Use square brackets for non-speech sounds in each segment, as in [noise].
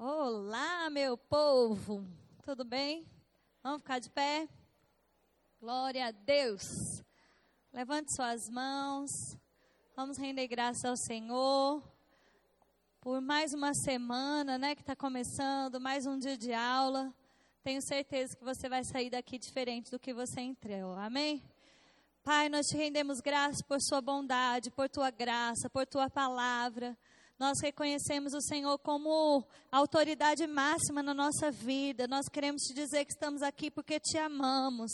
Olá, meu povo. Tudo bem? Vamos ficar de pé? Glória a Deus. Levante suas mãos. Vamos render graça ao Senhor por mais uma semana, né, que está começando, mais um dia de aula. Tenho certeza que você vai sair daqui diferente do que você entrou. Amém? Pai, nós te rendemos graça por sua bondade, por tua graça, por tua palavra. Nós reconhecemos o Senhor como autoridade máxima na nossa vida. Nós queremos te dizer que estamos aqui porque te amamos.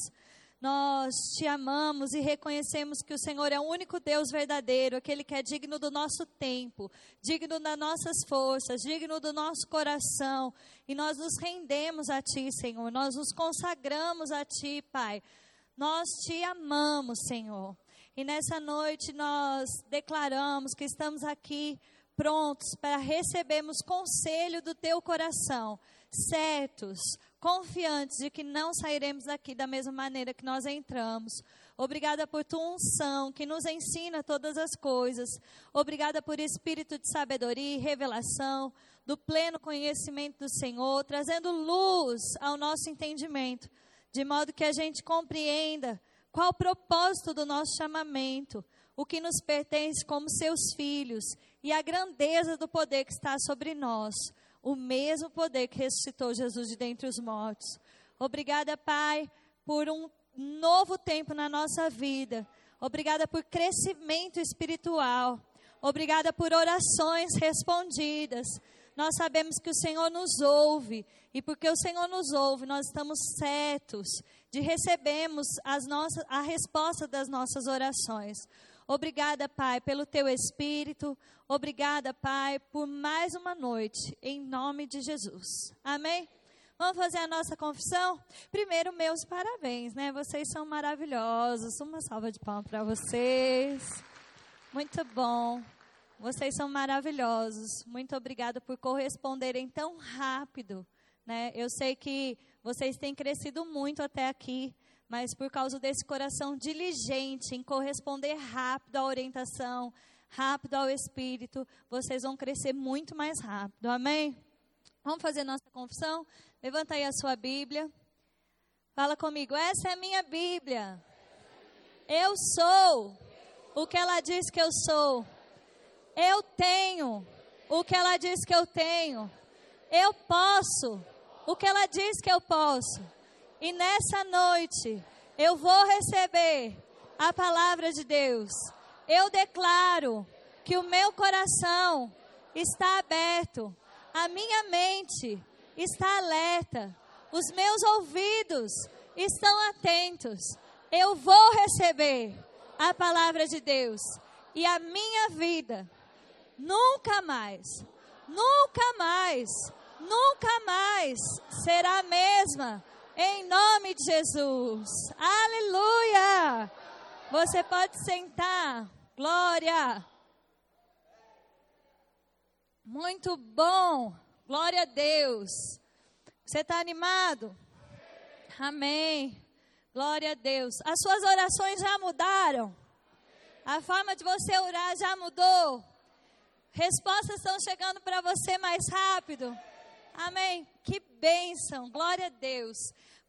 Nós te amamos e reconhecemos que o Senhor é o único Deus verdadeiro, aquele que é digno do nosso tempo, digno das nossas forças, digno do nosso coração. E nós nos rendemos a Ti, Senhor. Nós nos consagramos a Ti, Pai. Nós te amamos, Senhor. E nessa noite nós declaramos que estamos aqui prontos para recebermos conselho do teu coração, certos, confiantes de que não sairemos daqui da mesma maneira que nós entramos. Obrigada por tua unção que nos ensina todas as coisas. Obrigada por espírito de sabedoria e revelação, do pleno conhecimento do Senhor, trazendo luz ao nosso entendimento, de modo que a gente compreenda qual o propósito do nosso chamamento, o que nos pertence como seus filhos e a grandeza do poder que está sobre nós, o mesmo poder que ressuscitou Jesus de dentre os mortos. Obrigada, Pai, por um novo tempo na nossa vida. Obrigada por crescimento espiritual. Obrigada por orações respondidas. Nós sabemos que o Senhor nos ouve e porque o Senhor nos ouve, nós estamos certos de recebermos as nossas, a resposta das nossas orações. Obrigada, Pai, pelo teu espírito. Obrigada, Pai, por mais uma noite, em nome de Jesus. Amém? Vamos fazer a nossa confissão? Primeiro, meus parabéns, né? Vocês são maravilhosos. Uma salva de palmas para vocês. Muito bom. Vocês são maravilhosos. Muito obrigada por corresponderem tão rápido, né? Eu sei que vocês têm crescido muito até aqui mas por causa desse coração diligente em corresponder rápido à orientação, rápido ao Espírito, vocês vão crescer muito mais rápido. Amém? Vamos fazer nossa confissão? Levanta aí a sua Bíblia. Fala comigo. Essa é a minha Bíblia. Eu sou o que ela diz que eu sou. Eu tenho o que ela diz que eu tenho. Eu posso o que ela diz que eu posso. E nessa noite, eu vou receber a palavra de Deus. Eu declaro que o meu coração está aberto, a minha mente está alerta, os meus ouvidos estão atentos. Eu vou receber a palavra de Deus e a minha vida nunca mais, nunca mais, nunca mais será a mesma em nome de Jesus. Aleluia! Você pode sentar. Glória! Muito bom. Glória a Deus. Você está animado? Amém. Glória a Deus. As suas orações já mudaram. A forma de você orar já mudou. Respostas estão chegando para você mais rápido. Amém. Que bênção. Glória a Deus.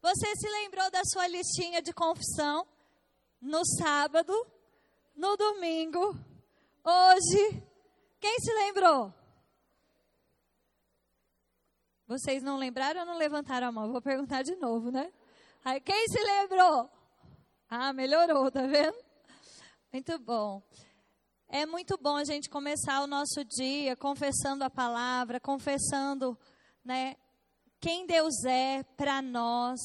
Você se lembrou da sua listinha de confissão no sábado, no domingo, hoje? Quem se lembrou? Vocês não lembraram ou não levantaram a mão? Vou perguntar de novo, né? Aí, quem se lembrou? Ah, melhorou, tá vendo? Muito bom. É muito bom a gente começar o nosso dia confessando a palavra, confessando, né, quem Deus é para nós,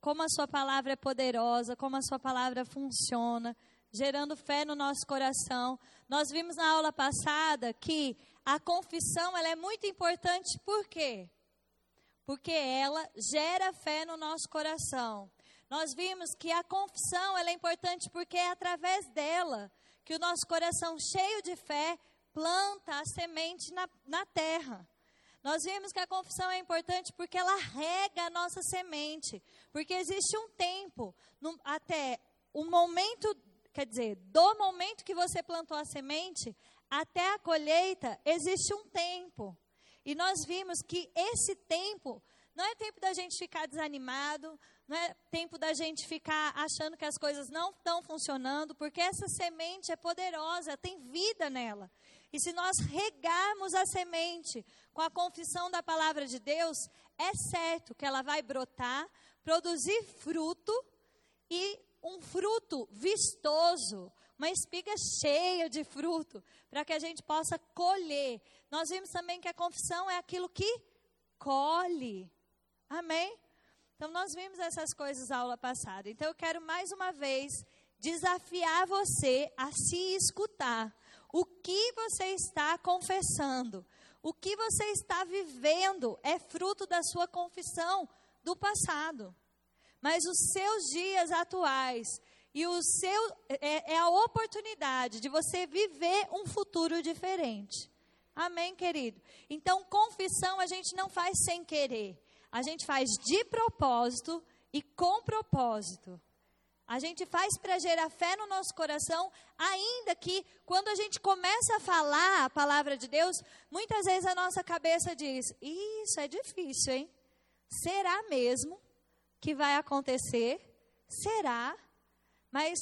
como a Sua palavra é poderosa, como a Sua palavra funciona, gerando fé no nosso coração. Nós vimos na aula passada que a confissão ela é muito importante, por quê? Porque ela gera fé no nosso coração. Nós vimos que a confissão ela é importante porque é através dela que o nosso coração cheio de fé planta a semente na, na terra. Nós vimos que a confissão é importante porque ela rega a nossa semente. Porque existe um tempo, no, até o momento, quer dizer, do momento que você plantou a semente até a colheita, existe um tempo. E nós vimos que esse tempo não é tempo da gente ficar desanimado, não é tempo da gente ficar achando que as coisas não estão funcionando, porque essa semente é poderosa, tem vida nela. E se nós regarmos a semente com a confissão da palavra de Deus, é certo que ela vai brotar, produzir fruto e um fruto vistoso, uma espiga cheia de fruto, para que a gente possa colher. Nós vimos também que a confissão é aquilo que colhe. Amém? Então, nós vimos essas coisas na aula passada. Então, eu quero mais uma vez desafiar você a se escutar. O que você está confessando? O que você está vivendo é fruto da sua confissão do passado. Mas os seus dias atuais e o seu é, é a oportunidade de você viver um futuro diferente. Amém, querido? Então, confissão a gente não faz sem querer. A gente faz de propósito e com propósito. A gente faz para gerar fé no nosso coração, ainda que quando a gente começa a falar a palavra de Deus, muitas vezes a nossa cabeça diz: Isso é difícil, hein? Será mesmo que vai acontecer? Será? Mas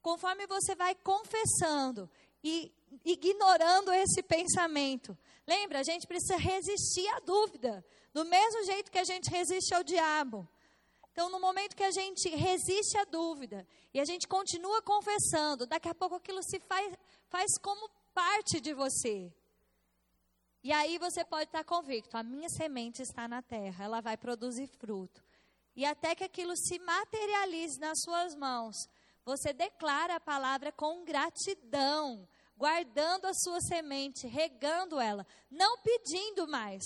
conforme você vai confessando e ignorando esse pensamento, lembra, a gente precisa resistir à dúvida, do mesmo jeito que a gente resiste ao diabo. Então, no momento que a gente resiste à dúvida e a gente continua confessando, daqui a pouco aquilo se faz, faz como parte de você. E aí você pode estar convicto: a minha semente está na terra, ela vai produzir fruto. E até que aquilo se materialize nas suas mãos, você declara a palavra com gratidão, guardando a sua semente, regando ela, não pedindo mais.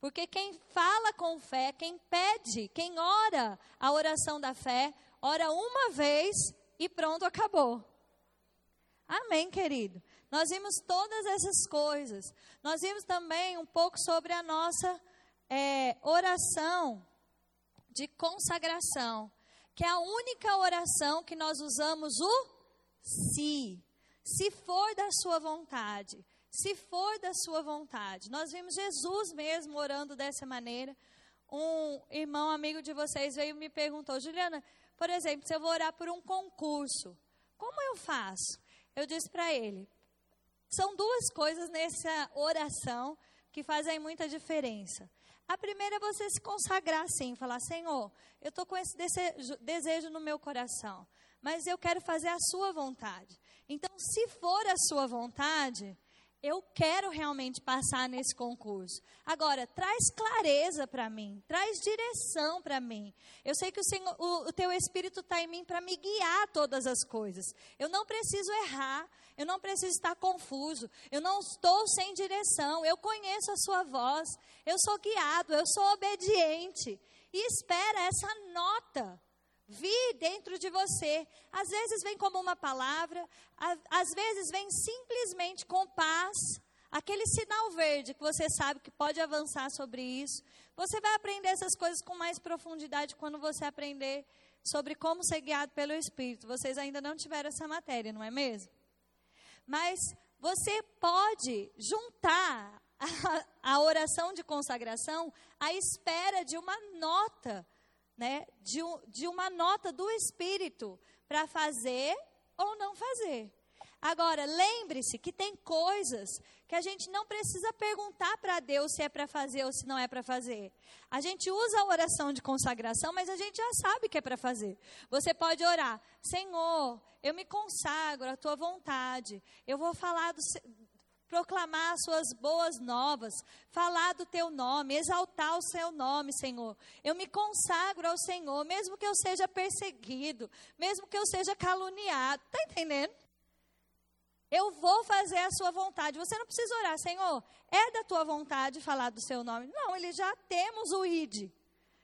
Porque quem fala com fé, quem pede, quem ora a oração da fé, ora uma vez e pronto, acabou. Amém, querido? Nós vimos todas essas coisas. Nós vimos também um pouco sobre a nossa é, oração de consagração, que é a única oração que nós usamos o se. Se for da sua vontade se for da sua vontade. Nós vimos Jesus mesmo orando dessa maneira. Um irmão amigo de vocês veio e me perguntou, Juliana, por exemplo, se eu vou orar por um concurso, como eu faço? Eu disse para ele, são duas coisas nessa oração que fazem muita diferença. A primeira é você se consagrar assim, falar: Senhor, eu estou com esse desejo no meu coração, mas eu quero fazer a Sua vontade. Então, se for a Sua vontade, eu quero realmente passar nesse concurso. Agora, traz clareza para mim, traz direção para mim. Eu sei que o, Senhor, o, o teu Espírito está em mim para me guiar todas as coisas. Eu não preciso errar, eu não preciso estar confuso, eu não estou sem direção, eu conheço a sua voz, eu sou guiado, eu sou obediente. E espera essa nota vir dentro de você. Às vezes vem como uma palavra, às vezes vem simplesmente com paz, aquele sinal verde que você sabe que pode avançar sobre isso. Você vai aprender essas coisas com mais profundidade quando você aprender sobre como ser guiado pelo Espírito. Vocês ainda não tiveram essa matéria, não é mesmo? Mas você pode juntar a, a oração de consagração à espera de uma nota né, de, de uma nota do Espírito para fazer ou não fazer. Agora, lembre-se que tem coisas que a gente não precisa perguntar para Deus se é para fazer ou se não é para fazer. A gente usa a oração de consagração, mas a gente já sabe que é para fazer. Você pode orar: Senhor, eu me consagro à tua vontade. Eu vou falar do, proclamar as suas boas novas, falar do teu nome, exaltar o seu nome, Senhor. Eu me consagro ao Senhor, mesmo que eu seja perseguido, mesmo que eu seja caluniado. Está entendendo? Eu vou fazer a sua vontade. Você não precisa orar, Senhor, é da tua vontade falar do seu nome. Não, ele já temos o ID.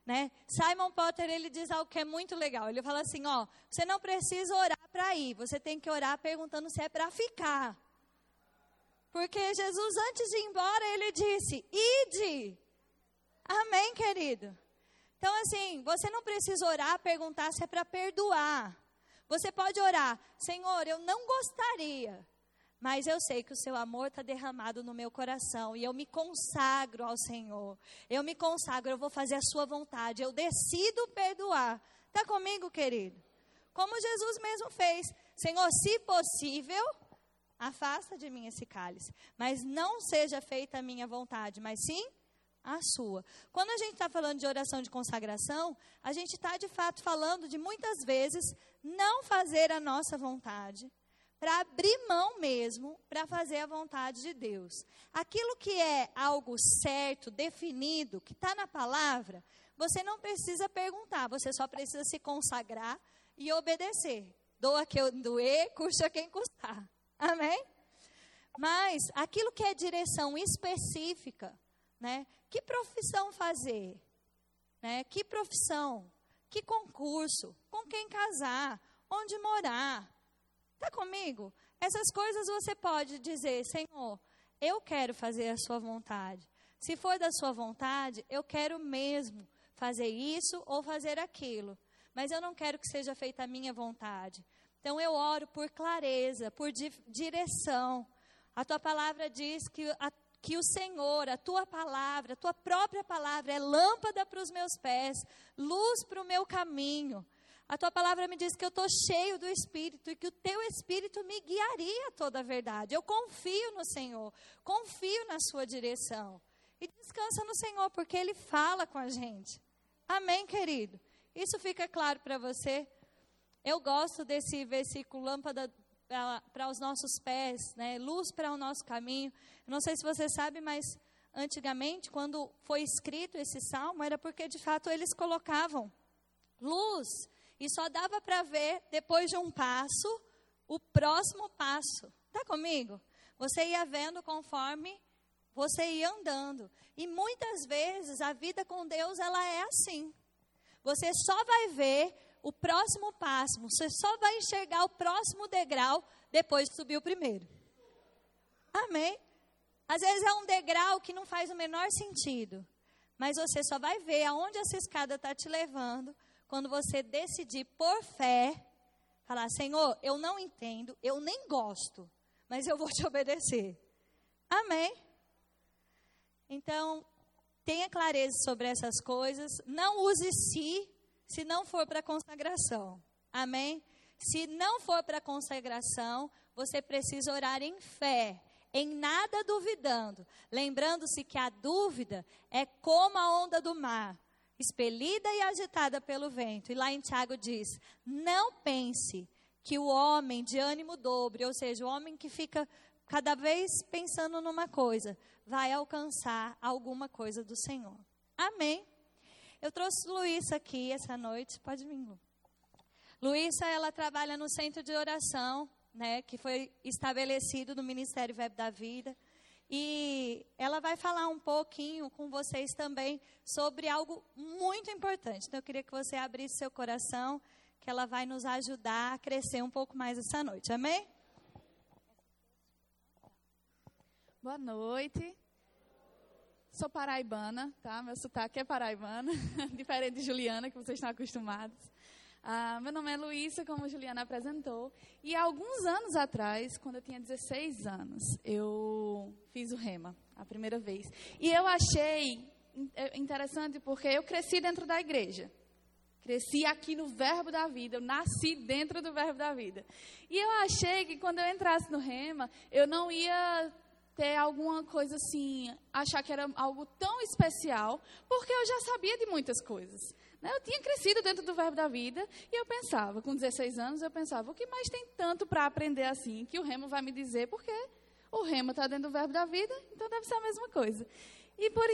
Né? Simon Potter ele diz algo que é muito legal. Ele fala assim, ó, você não precisa orar para ir, você tem que orar perguntando se é para ficar. Porque Jesus, antes de ir embora, ele disse: Ide. Amém, querido? Então, assim, você não precisa orar, perguntar se é para perdoar. Você pode orar: Senhor, eu não gostaria, mas eu sei que o seu amor está derramado no meu coração e eu me consagro ao Senhor. Eu me consagro, eu vou fazer a sua vontade, eu decido perdoar. Está comigo, querido? Como Jesus mesmo fez. Senhor, se possível, afasta de mim esse cálice. Mas não seja feita a minha vontade, mas sim a sua. Quando a gente está falando de oração de consagração, a gente está de fato falando de muitas vezes não fazer a nossa vontade, para abrir mão mesmo para fazer a vontade de Deus. Aquilo que é algo certo, definido, que está na palavra, você não precisa perguntar, você só precisa se consagrar e obedecer. Doa quem doer, [laughs] custa quem custar. Amém? Mas aquilo que é direção específica, né? Que profissão fazer? Né? Que profissão? Que concurso? Com quem casar? Onde morar? Está comigo? Essas coisas você pode dizer, Senhor, eu quero fazer a sua vontade. Se for da sua vontade, eu quero mesmo fazer isso ou fazer aquilo. Mas eu não quero que seja feita a minha vontade. Então eu oro por clareza, por di direção. A tua palavra diz que, a, que o Senhor, a tua palavra, a tua própria palavra é lâmpada para os meus pés, luz para o meu caminho. A tua palavra me diz que eu estou cheio do Espírito e que o teu Espírito me guiaria a toda a verdade. Eu confio no Senhor, confio na sua direção. E descansa no Senhor, porque Ele fala com a gente. Amém, querido? Isso fica claro para você? Eu gosto desse versículo, lâmpada para os nossos pés, né? luz para o nosso caminho. Não sei se você sabe, mas antigamente, quando foi escrito esse salmo, era porque de fato eles colocavam luz e só dava para ver, depois de um passo, o próximo passo. Está comigo? Você ia vendo conforme você ia andando. E muitas vezes a vida com Deus ela é assim. Você só vai ver o próximo passo, você só vai enxergar o próximo degrau depois de subir o primeiro. Amém? Às vezes é um degrau que não faz o menor sentido, mas você só vai ver aonde essa escada está te levando quando você decidir por fé, falar: Senhor, eu não entendo, eu nem gosto, mas eu vou te obedecer. Amém? Então, tenha clareza sobre essas coisas. Não use si se não for para consagração. Amém? Se não for para consagração, você precisa orar em fé, em nada duvidando. Lembrando-se que a dúvida é como a onda do mar expelida e agitada pelo vento. E lá em Tiago diz: Não pense que o homem de ânimo dobre, ou seja, o homem que fica cada vez pensando numa coisa, vai alcançar alguma coisa do Senhor. Amém. Eu trouxe Luísa aqui essa noite. Pode vir, Lu. Luísa, ela trabalha no centro de oração, né, que foi estabelecido no Ministério Web da Vida. E ela vai falar um pouquinho com vocês também sobre algo muito importante. Então, eu queria que você abrisse seu coração, que ela vai nos ajudar a crescer um pouco mais essa noite. Amém? Boa noite. Sou paraibana, tá? Meu sotaque é paraibana, [laughs] diferente de Juliana, que vocês estão acostumados. Ah, meu nome é Luísa, como a Juliana apresentou. E há alguns anos atrás, quando eu tinha 16 anos, eu fiz o rema, a primeira vez. E eu achei é, interessante porque eu cresci dentro da igreja. Cresci aqui no Verbo da Vida, eu nasci dentro do Verbo da Vida. E eu achei que quando eu entrasse no rema, eu não ia ter alguma coisa assim, achar que era algo tão especial, porque eu já sabia de muitas coisas. Né? Eu tinha crescido dentro do Verbo da Vida e eu pensava, com 16 anos, eu pensava, o que mais tem tanto para aprender assim que o Remo vai me dizer, porque o Remo está dentro do Verbo da Vida, então deve ser a mesma coisa. E por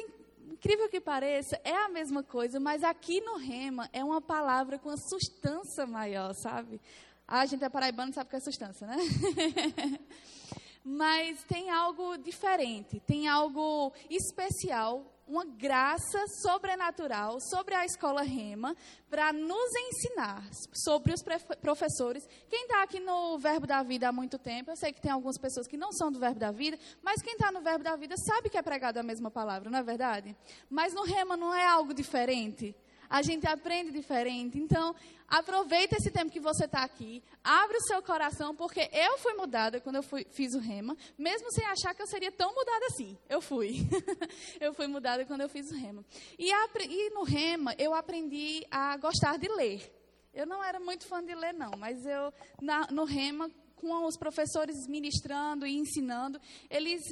incrível que pareça, é a mesma coisa, mas aqui no Rema é uma palavra com uma sustância maior, sabe? Ah, a gente é paraibano, sabe o que é sustância, né? [laughs] mas tem algo diferente, tem algo especial uma graça sobrenatural sobre a escola Rema para nos ensinar sobre os professores. Quem está aqui no Verbo da Vida há muito tempo, eu sei que tem algumas pessoas que não são do Verbo da Vida, mas quem está no Verbo da Vida sabe que é pregado a mesma palavra, não é verdade? Mas no Rema não é algo diferente. A gente aprende diferente. Então, aproveita esse tempo que você está aqui, abre o seu coração, porque eu fui mudada quando eu fui, fiz o rema, mesmo sem achar que eu seria tão mudada assim. Eu fui. [laughs] eu fui mudada quando eu fiz o rema. E, e no rema, eu aprendi a gostar de ler. Eu não era muito fã de ler, não, mas eu, na, no rema, com os professores ministrando e ensinando, eles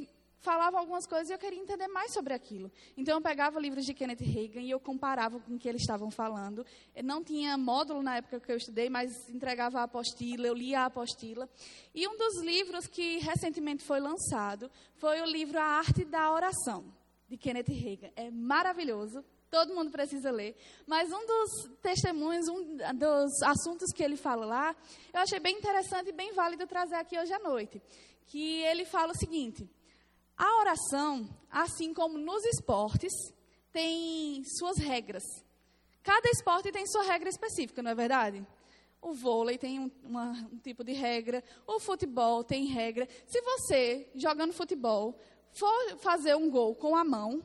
falavam algumas coisas e eu queria entender mais sobre aquilo. Então eu pegava livros de Kenneth Reagan e eu comparava com o que eles estavam falando. Eu não tinha módulo na época que eu estudei, mas entregava a apostila, eu lia a apostila. E um dos livros que recentemente foi lançado foi o livro A Arte da Oração, de Kenneth Reagan. É maravilhoso. Todo mundo precisa ler. Mas um dos testemunhos, um dos assuntos que ele fala lá, eu achei bem interessante e bem válido trazer aqui hoje à noite. Que ele fala o seguinte: a oração, assim como nos esportes, tem suas regras. Cada esporte tem sua regra específica, não é verdade? O vôlei tem um, uma, um tipo de regra, o futebol tem regra. Se você, jogando futebol, for fazer um gol com a mão,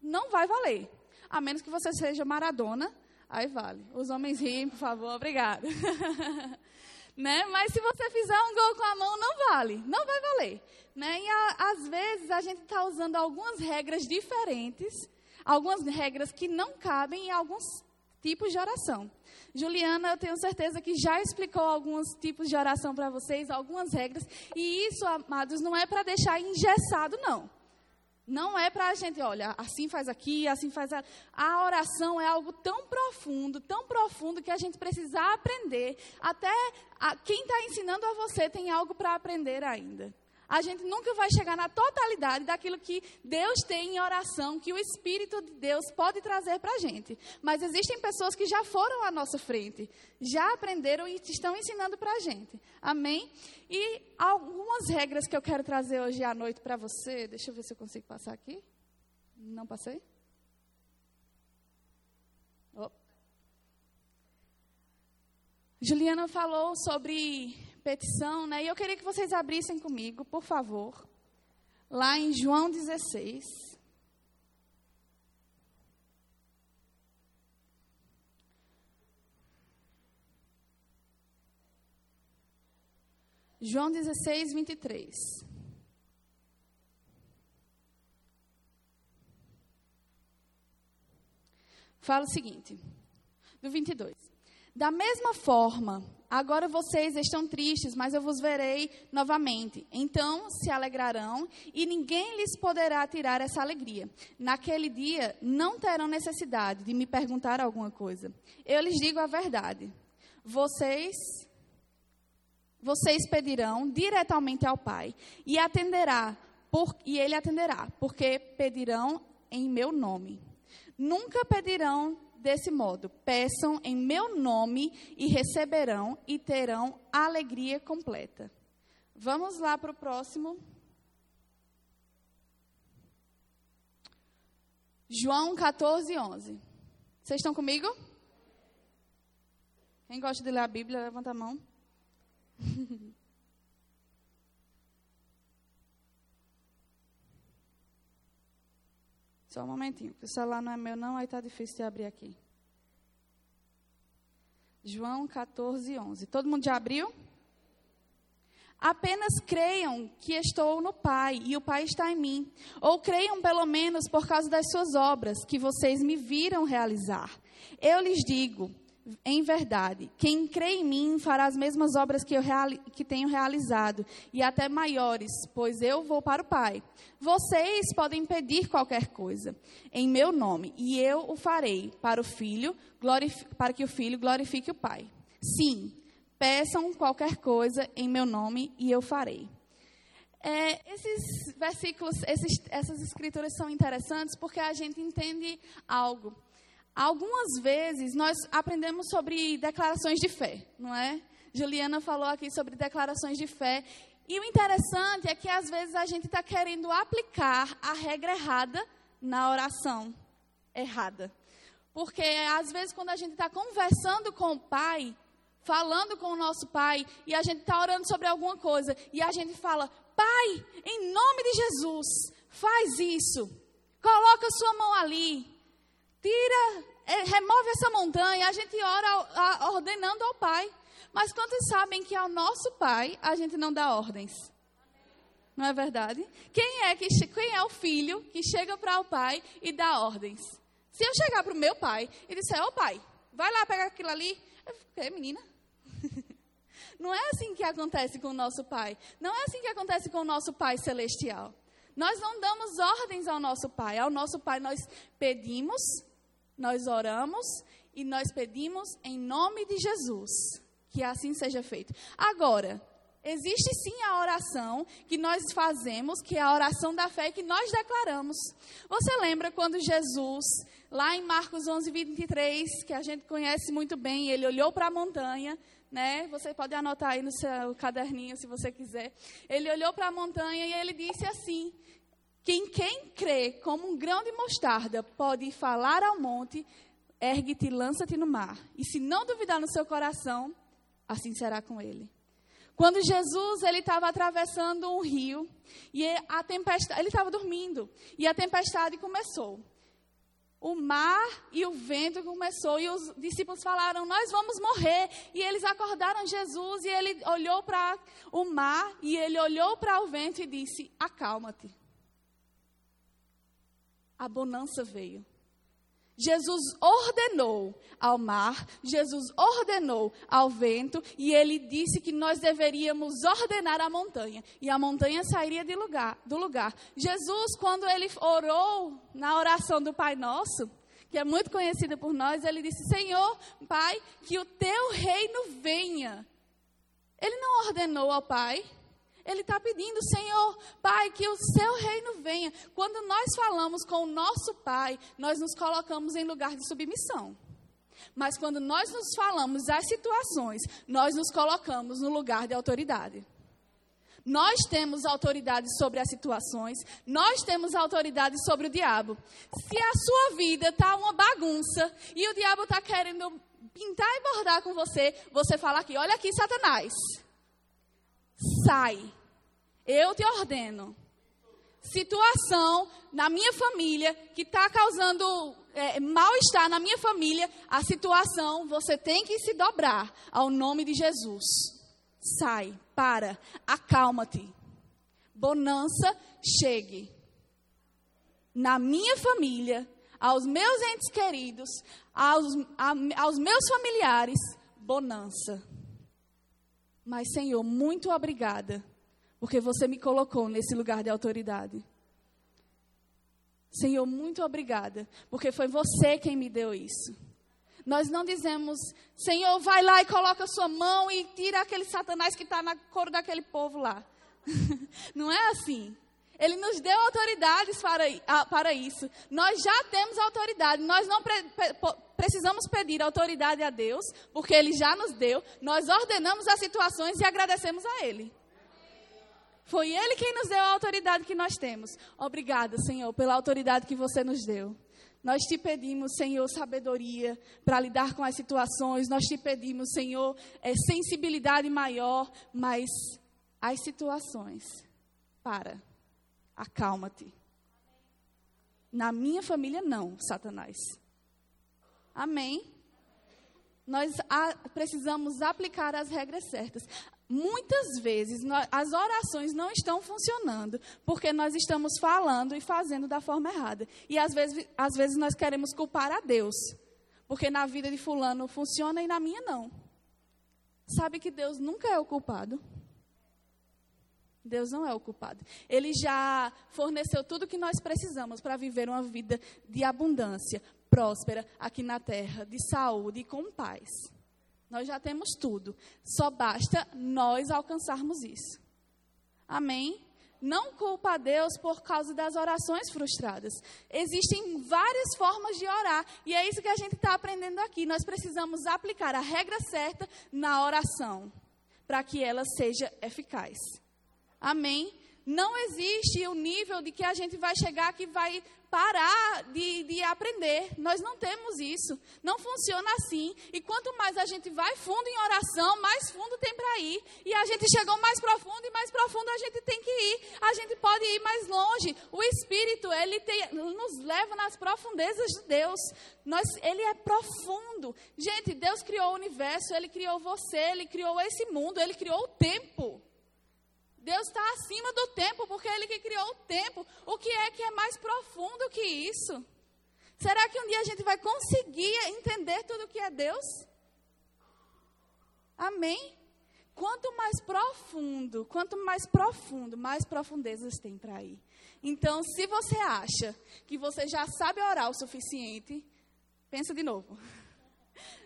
não vai valer a menos que você seja Maradona, aí vale. Os homens riem, por favor, obrigada. [laughs] né? Mas se você fizer um gol com a mão, não vale, não vai valer. Né? E a, às vezes a gente está usando algumas regras diferentes, algumas regras que não cabem em alguns tipos de oração. Juliana, eu tenho certeza que já explicou alguns tipos de oração para vocês, algumas regras. E isso, amados, não é para deixar engessado, não. Não é para a gente, olha, assim faz aqui, assim faz. A... a oração é algo tão profundo, tão profundo que a gente precisa aprender. Até a... quem está ensinando a você tem algo para aprender ainda a gente nunca vai chegar na totalidade daquilo que Deus tem em oração, que o Espírito de Deus pode trazer para a gente. Mas existem pessoas que já foram à nossa frente, já aprenderam e estão ensinando para a gente. Amém? E algumas regras que eu quero trazer hoje à noite para você. Deixa eu ver se eu consigo passar aqui. Não passei? Oh. Juliana falou sobre petição, né? E eu queria que vocês abrissem comigo, por favor, lá em João 16. João 16, 23. Fala o seguinte, do 22. Da mesma forma, Agora vocês estão tristes, mas eu vos verei novamente. Então se alegrarão e ninguém lhes poderá tirar essa alegria. Naquele dia não terão necessidade de me perguntar alguma coisa. Eu lhes digo a verdade. Vocês vocês pedirão diretamente ao Pai e atenderá por, e ele atenderá, porque pedirão em meu nome. Nunca pedirão desse modo: peçam em meu nome e receberão e terão alegria completa. Vamos lá para o próximo. João 14, 11. Vocês estão comigo? Quem gosta de ler a Bíblia, levanta a mão. [laughs] Só um momentinho, porque o celular não é meu não, aí está difícil de abrir aqui. João 14, 11. Todo mundo já abriu? Apenas creiam que estou no Pai e o Pai está em mim. Ou creiam pelo menos por causa das suas obras que vocês me viram realizar. Eu lhes digo, em verdade, quem crê em mim fará as mesmas obras que eu que tenho realizado, e até maiores, pois eu vou para o Pai. Vocês podem pedir qualquer coisa em meu nome, e eu o farei para o Filho, para que o Filho glorifique o Pai. Sim, peçam qualquer coisa em meu nome, e eu farei. É, esses versículos, esses, essas escrituras são interessantes porque a gente entende algo. Algumas vezes nós aprendemos sobre declarações de fé, não é? Juliana falou aqui sobre declarações de fé. E o interessante é que às vezes a gente está querendo aplicar a regra errada na oração errada. Porque às vezes quando a gente está conversando com o Pai, falando com o nosso Pai, e a gente está orando sobre alguma coisa, e a gente fala, Pai, em nome de Jesus, faz isso, coloca sua mão ali, tira, é, remove essa montanha, a gente ora a, ordenando ao Pai. Mas quantos sabem que ao nosso Pai a gente não dá ordens? Não é verdade? Quem é, que, quem é o filho que chega para o pai e dá ordens? Se eu chegar para o meu pai e disser, ô oh, pai, vai lá pegar aquilo ali. Eu fico, menina? [laughs] Não é assim que acontece com o nosso pai. Não é assim que acontece com o nosso pai celestial. Nós não damos ordens ao nosso pai. Ao nosso pai nós pedimos, nós oramos e nós pedimos em nome de Jesus. Que assim seja feito. Agora, Existe sim a oração que nós fazemos, que é a oração da fé que nós declaramos. Você lembra quando Jesus, lá em Marcos 11, 23, que a gente conhece muito bem, ele olhou para a montanha, né? Você pode anotar aí no seu caderninho se você quiser. Ele olhou para a montanha e ele disse assim: quem, quem crê como um grão de mostarda pode falar ao monte, ergue-te e lança-te no mar. E se não duvidar no seu coração, assim será com ele. Quando Jesus ele estava atravessando um rio e a tempestade, ele estava dormindo e a tempestade começou. O mar e o vento começou e os discípulos falaram: "Nós vamos morrer". E eles acordaram Jesus e ele olhou para o mar e ele olhou para o vento e disse: "Acalma-te". A bonança veio. Jesus ordenou ao mar, Jesus ordenou ao vento, e ele disse que nós deveríamos ordenar a montanha, e a montanha sairia lugar, do lugar. Jesus, quando ele orou na oração do Pai Nosso, que é muito conhecida por nós, ele disse: Senhor, Pai, que o teu reino venha. Ele não ordenou ao Pai, ele está pedindo, Senhor, Pai, que o seu reino venha. Quando nós falamos com o nosso Pai, nós nos colocamos em lugar de submissão. Mas quando nós nos falamos as situações, nós nos colocamos no lugar de autoridade. Nós temos autoridade sobre as situações, nós temos autoridade sobre o diabo. Se a sua vida está uma bagunça e o diabo está querendo pintar e bordar com você, você fala aqui: olha aqui, Satanás sai. Eu te ordeno. Situação na minha família que está causando é, mal-estar na minha família, a situação você tem que se dobrar ao nome de Jesus. Sai, para, acalma-te. Bonança, chegue. Na minha família, aos meus entes queridos, aos, a, aos meus familiares, bonança. Mas, Senhor, muito obrigada, porque você me colocou nesse lugar de autoridade. Senhor, muito obrigada, porque foi você quem me deu isso. Nós não dizemos, Senhor, vai lá e coloca sua mão e tira aquele satanás que está na cor daquele povo lá. [laughs] não é assim. Ele nos deu autoridades para, para isso. Nós já temos autoridade. Nós não pre, precisamos pedir autoridade a Deus, porque Ele já nos deu. Nós ordenamos as situações e agradecemos a Ele. Foi Ele quem nos deu a autoridade que nós temos. Obrigada, Senhor, pela autoridade que você nos deu. Nós te pedimos, Senhor, sabedoria para lidar com as situações. Nós te pedimos, Senhor, é, sensibilidade maior, mas as situações. Para, acalma-te. Na minha família, não, Satanás. Amém? Nós a, precisamos aplicar as regras certas. Muitas vezes nós, as orações não estão funcionando porque nós estamos falando e fazendo da forma errada. E às vezes, às vezes nós queremos culpar a Deus, porque na vida de fulano funciona e na minha não. Sabe que Deus nunca é o culpado? Deus não é o culpado. Ele já forneceu tudo o que nós precisamos para viver uma vida de abundância, próspera aqui na terra, de saúde e com paz. Nós já temos tudo. Só basta nós alcançarmos isso. Amém? Não culpa a Deus por causa das orações frustradas. Existem várias formas de orar. E é isso que a gente está aprendendo aqui. Nós precisamos aplicar a regra certa na oração. Para que ela seja eficaz. Amém? Não existe o nível de que a gente vai chegar que vai parar de, de aprender. Nós não temos isso. Não funciona assim. E quanto mais a gente vai fundo em oração, mais fundo tem para ir. E a gente chegou mais profundo e mais profundo a gente tem que ir. A gente pode ir mais longe. O Espírito, ele nos leva nas profundezas de Deus. Nós, ele é profundo. Gente, Deus criou o universo, ele criou você, ele criou esse mundo, ele criou o tempo. Deus está acima do tempo, porque é Ele que criou o tempo. O que é que é mais profundo que isso? Será que um dia a gente vai conseguir entender tudo o que é Deus? Amém? Quanto mais profundo, quanto mais profundo, mais profundezas tem para ir. Então, se você acha que você já sabe orar o suficiente, pensa de novo.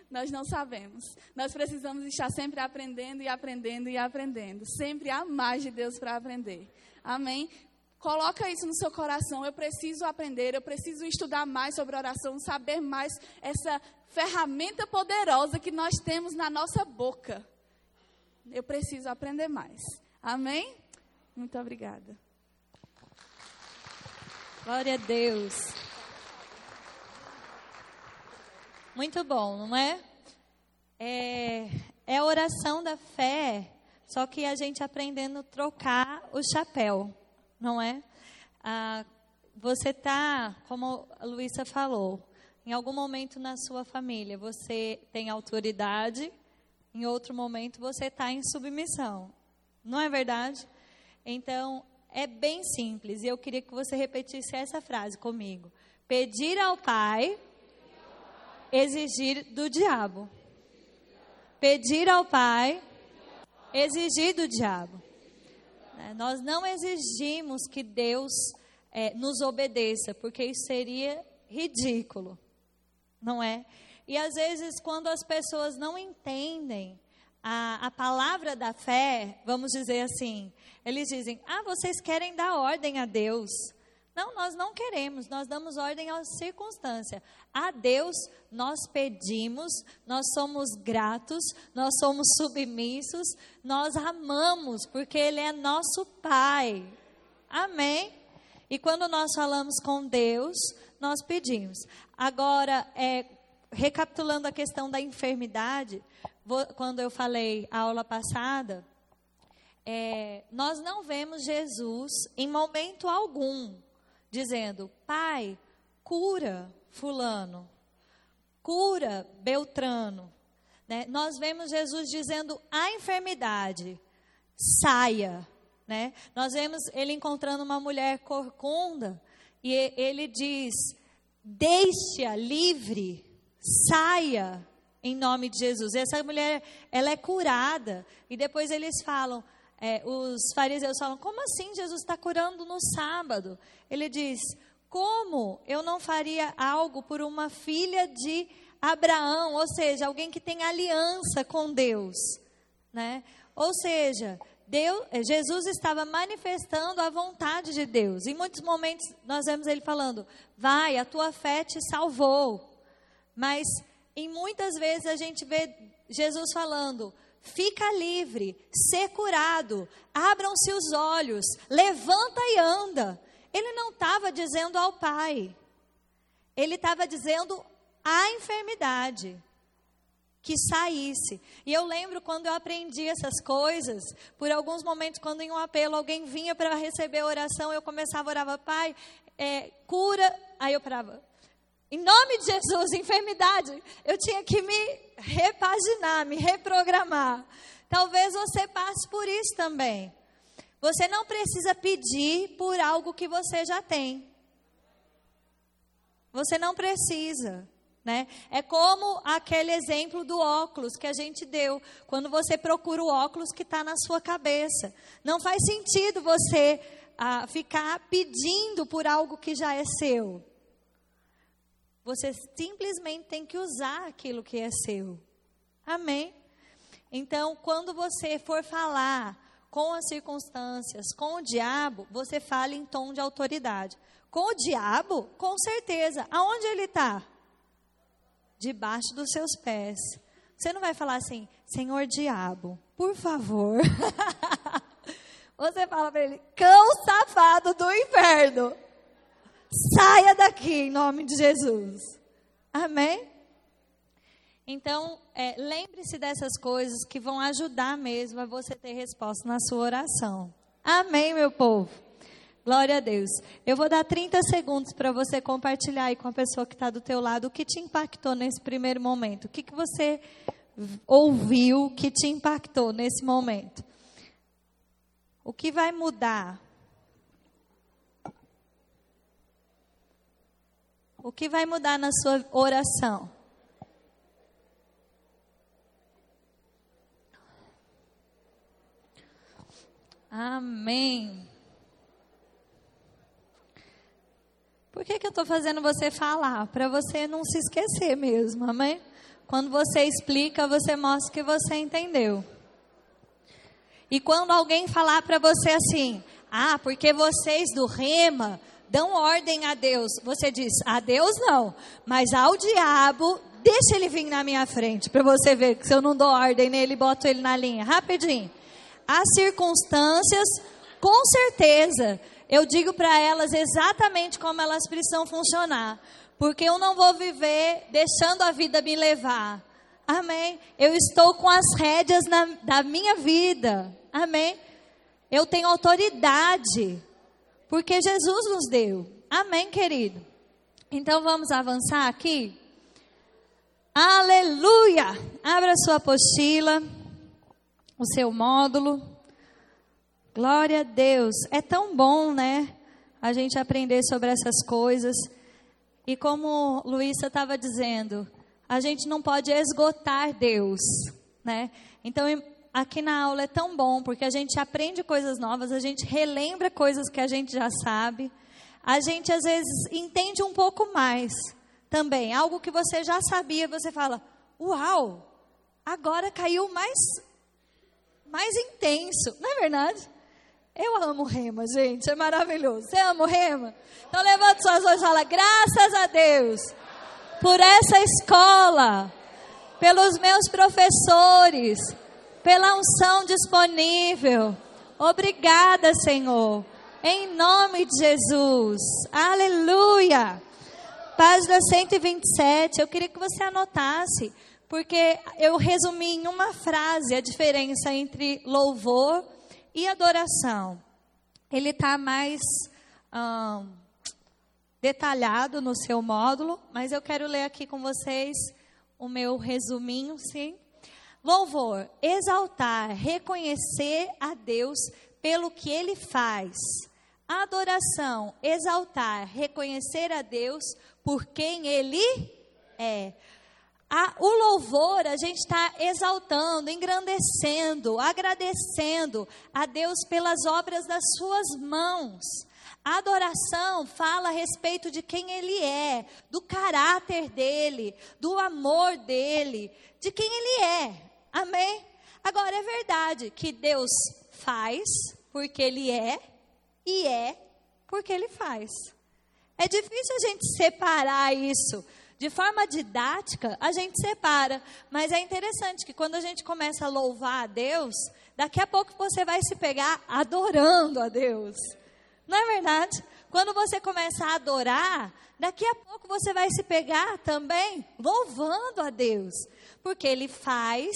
Nós não sabemos. Nós precisamos estar sempre aprendendo e aprendendo e aprendendo. Sempre há mais de Deus para aprender. Amém? Coloca isso no seu coração. Eu preciso aprender, eu preciso estudar mais sobre oração, saber mais essa ferramenta poderosa que nós temos na nossa boca. Eu preciso aprender mais. Amém? Muito obrigada. Glória a Deus. Muito bom, não é? É, é a oração da fé, só que a gente aprendendo a trocar o chapéu, não é? Ah, você está, como a Luísa falou, em algum momento na sua família você tem autoridade, em outro momento você está em submissão, não é verdade? Então, é bem simples e eu queria que você repetisse essa frase comigo: pedir ao Pai exigir do diabo. Pedir ao Pai, exigir do diabo. Né? Nós não exigimos que Deus é, nos obedeça, porque isso seria ridículo, não é? E às vezes, quando as pessoas não entendem a, a palavra da fé, vamos dizer assim, eles dizem: Ah, vocês querem dar ordem a Deus. Não, nós não queremos, nós damos ordem à circunstância. A Deus nós pedimos, nós somos gratos, nós somos submissos, nós amamos, porque Ele é nosso Pai. Amém? E quando nós falamos com Deus, nós pedimos. Agora, é, recapitulando a questão da enfermidade, vou, quando eu falei a aula passada, é, nós não vemos Jesus em momento algum dizendo: Pai, cura Fulano, cura Beltrano. Né? Nós vemos Jesus dizendo a enfermidade, saia. Né? Nós vemos ele encontrando uma mulher corcunda e ele diz: deixe-a livre, saia em nome de Jesus. E essa mulher, ela é curada. E depois eles falam: é, os fariseus falam: como assim Jesus está curando no sábado? Ele diz: como eu não faria algo por uma filha de Abraão, ou seja, alguém que tem aliança com Deus, né? Ou seja, Deus, é, Jesus estava manifestando a vontade de Deus. Em muitos momentos nós vemos ele falando: "Vai, a tua fé te salvou". Mas em muitas vezes a gente vê Jesus falando: fica livre, ser curado, abram-se os olhos, levanta e anda. Ele não estava dizendo ao pai, ele estava dizendo à enfermidade que saísse. E eu lembro quando eu aprendi essas coisas, por alguns momentos, quando em um apelo alguém vinha para receber a oração, eu começava a orar, pai, é, cura. Aí eu parava, em nome de Jesus, enfermidade, eu tinha que me repaginar, me reprogramar. Talvez você passe por isso também. Você não precisa pedir por algo que você já tem. Você não precisa. Né? É como aquele exemplo do óculos que a gente deu, quando você procura o óculos que está na sua cabeça. Não faz sentido você ah, ficar pedindo por algo que já é seu. Você simplesmente tem que usar aquilo que é seu. Amém? Então, quando você for falar com as circunstâncias, com o diabo, você fala em tom de autoridade. Com o diabo, com certeza. Aonde ele está? Debaixo dos seus pés. Você não vai falar assim, Senhor diabo, por favor. [laughs] você fala para ele, cão safado do inferno. Saia daqui em nome de Jesus. Amém? Então, é, lembre-se dessas coisas que vão ajudar mesmo a você ter resposta na sua oração. Amém, meu povo? Glória a Deus. Eu vou dar 30 segundos para você compartilhar aí com a pessoa que está do teu lado o que te impactou nesse primeiro momento. O que, que você ouviu que te impactou nesse momento? O que vai mudar? O que vai mudar na sua oração? Amém. Por que, que eu estou fazendo você falar? Para você não se esquecer mesmo, amém? Quando você explica, você mostra que você entendeu. E quando alguém falar para você assim, ah, porque vocês do rema dão ordem a Deus, você diz, a Deus não, mas ao diabo, deixa ele vir na minha frente, para você ver que se eu não dou ordem nele, boto ele na linha, rapidinho. As circunstâncias, com certeza, eu digo para elas exatamente como elas precisam funcionar. Porque eu não vou viver deixando a vida me levar. Amém. Eu estou com as rédeas na, da minha vida. Amém. Eu tenho autoridade. Porque Jesus nos deu. Amém, querido. Então vamos avançar aqui. Aleluia! Abra sua apostila, o seu módulo. Glória a Deus. É tão bom, né? A gente aprender sobre essas coisas. E como Luísa estava dizendo, a gente não pode esgotar Deus, né? Então, aqui na aula é tão bom, porque a gente aprende coisas novas, a gente relembra coisas que a gente já sabe. A gente, às vezes, entende um pouco mais também. Algo que você já sabia, você fala, uau, agora caiu mais, mais intenso. Não é verdade? Eu amo rema, gente, é maravilhoso. Você ama rema? Então levanta suas mãos e fala: graças a Deus por essa escola, pelos meus professores, pela unção disponível. Obrigada, Senhor. Em nome de Jesus. Aleluia. Página 127. Eu queria que você anotasse, porque eu resumi em uma frase a diferença entre louvor e adoração, ele está mais detalhado no seu módulo, mas eu quero ler aqui com vocês o meu resuminho, sim. Louvor, exaltar, reconhecer a Deus pelo que ele faz. Adoração, exaltar, reconhecer a Deus por quem ele é. A, o louvor a gente está exaltando, engrandecendo, agradecendo a Deus pelas obras das suas mãos. A adoração fala a respeito de quem Ele é, do caráter dele, do amor dele, de quem Ele é. Amém? Agora é verdade que Deus faz porque Ele é e é porque Ele faz. É difícil a gente separar isso de forma didática, a gente separa, mas é interessante que quando a gente começa a louvar a Deus, daqui a pouco você vai se pegar adorando a Deus. Não é verdade? Quando você começa a adorar, daqui a pouco você vai se pegar também louvando a Deus, porque Ele faz,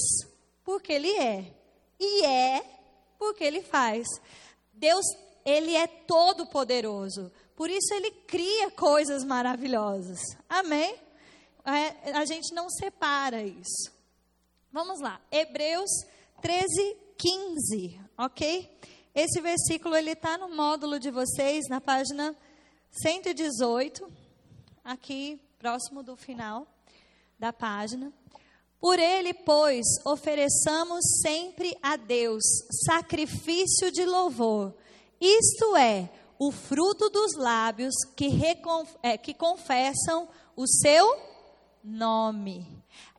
porque Ele é, e é porque Ele faz. Deus, Ele é todo poderoso, por isso Ele cria coisas maravilhosas. Amém? é, a gente não separa isso. Vamos lá, Hebreus 13, 15, ok? Esse versículo ele está no módulo de vocês, na página 118, aqui próximo do final da página. Por ele, pois, ofereçamos sempre a Deus sacrifício de louvor, isto é, o fruto dos lábios que, é, que confessam o seu nome.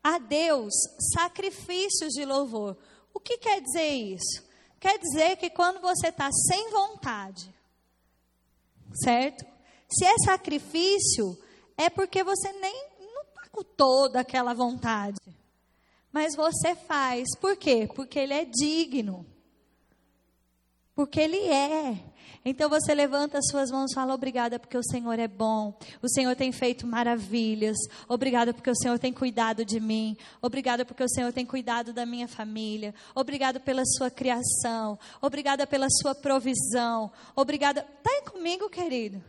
A Deus, sacrifícios de louvor. O que quer dizer isso? Quer dizer que quando você está sem vontade, certo? Se é sacrifício, é porque você nem não está com toda aquela vontade. Mas você faz. Por quê? Porque ele é digno. Porque ele é. Então você levanta as suas mãos e fala: Obrigada porque o Senhor é bom. O Senhor tem feito maravilhas. Obrigada porque o Senhor tem cuidado de mim. Obrigada porque o Senhor tem cuidado da minha família. Obrigado pela sua criação. Obrigada pela sua provisão. Obrigada. Está comigo, querido?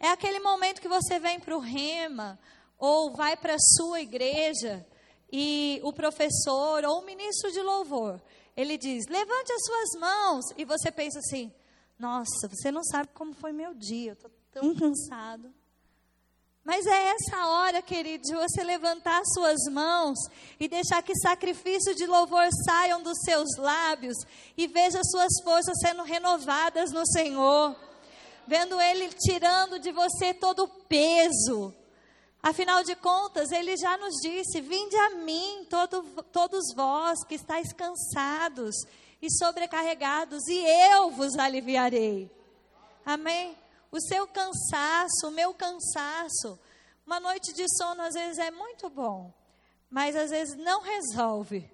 É aquele momento que você vem para o rema ou vai para a sua igreja e o professor ou o ministro de louvor, ele diz: "Levante as suas mãos" e você pensa assim: "Nossa, você não sabe como foi meu dia, eu estou tão cansado". Mas é essa hora, querido, de você levantar suas mãos e deixar que sacrifício de louvor saiam dos seus lábios e veja suas forças sendo renovadas no Senhor vendo Ele tirando de você todo o peso. Afinal de contas, Ele já nos disse: Vinde a mim, todo, todos vós que estáis cansados e sobrecarregados, e eu vos aliviarei. Amém? O seu cansaço, o meu cansaço, uma noite de sono às vezes é muito bom, mas às vezes não resolve.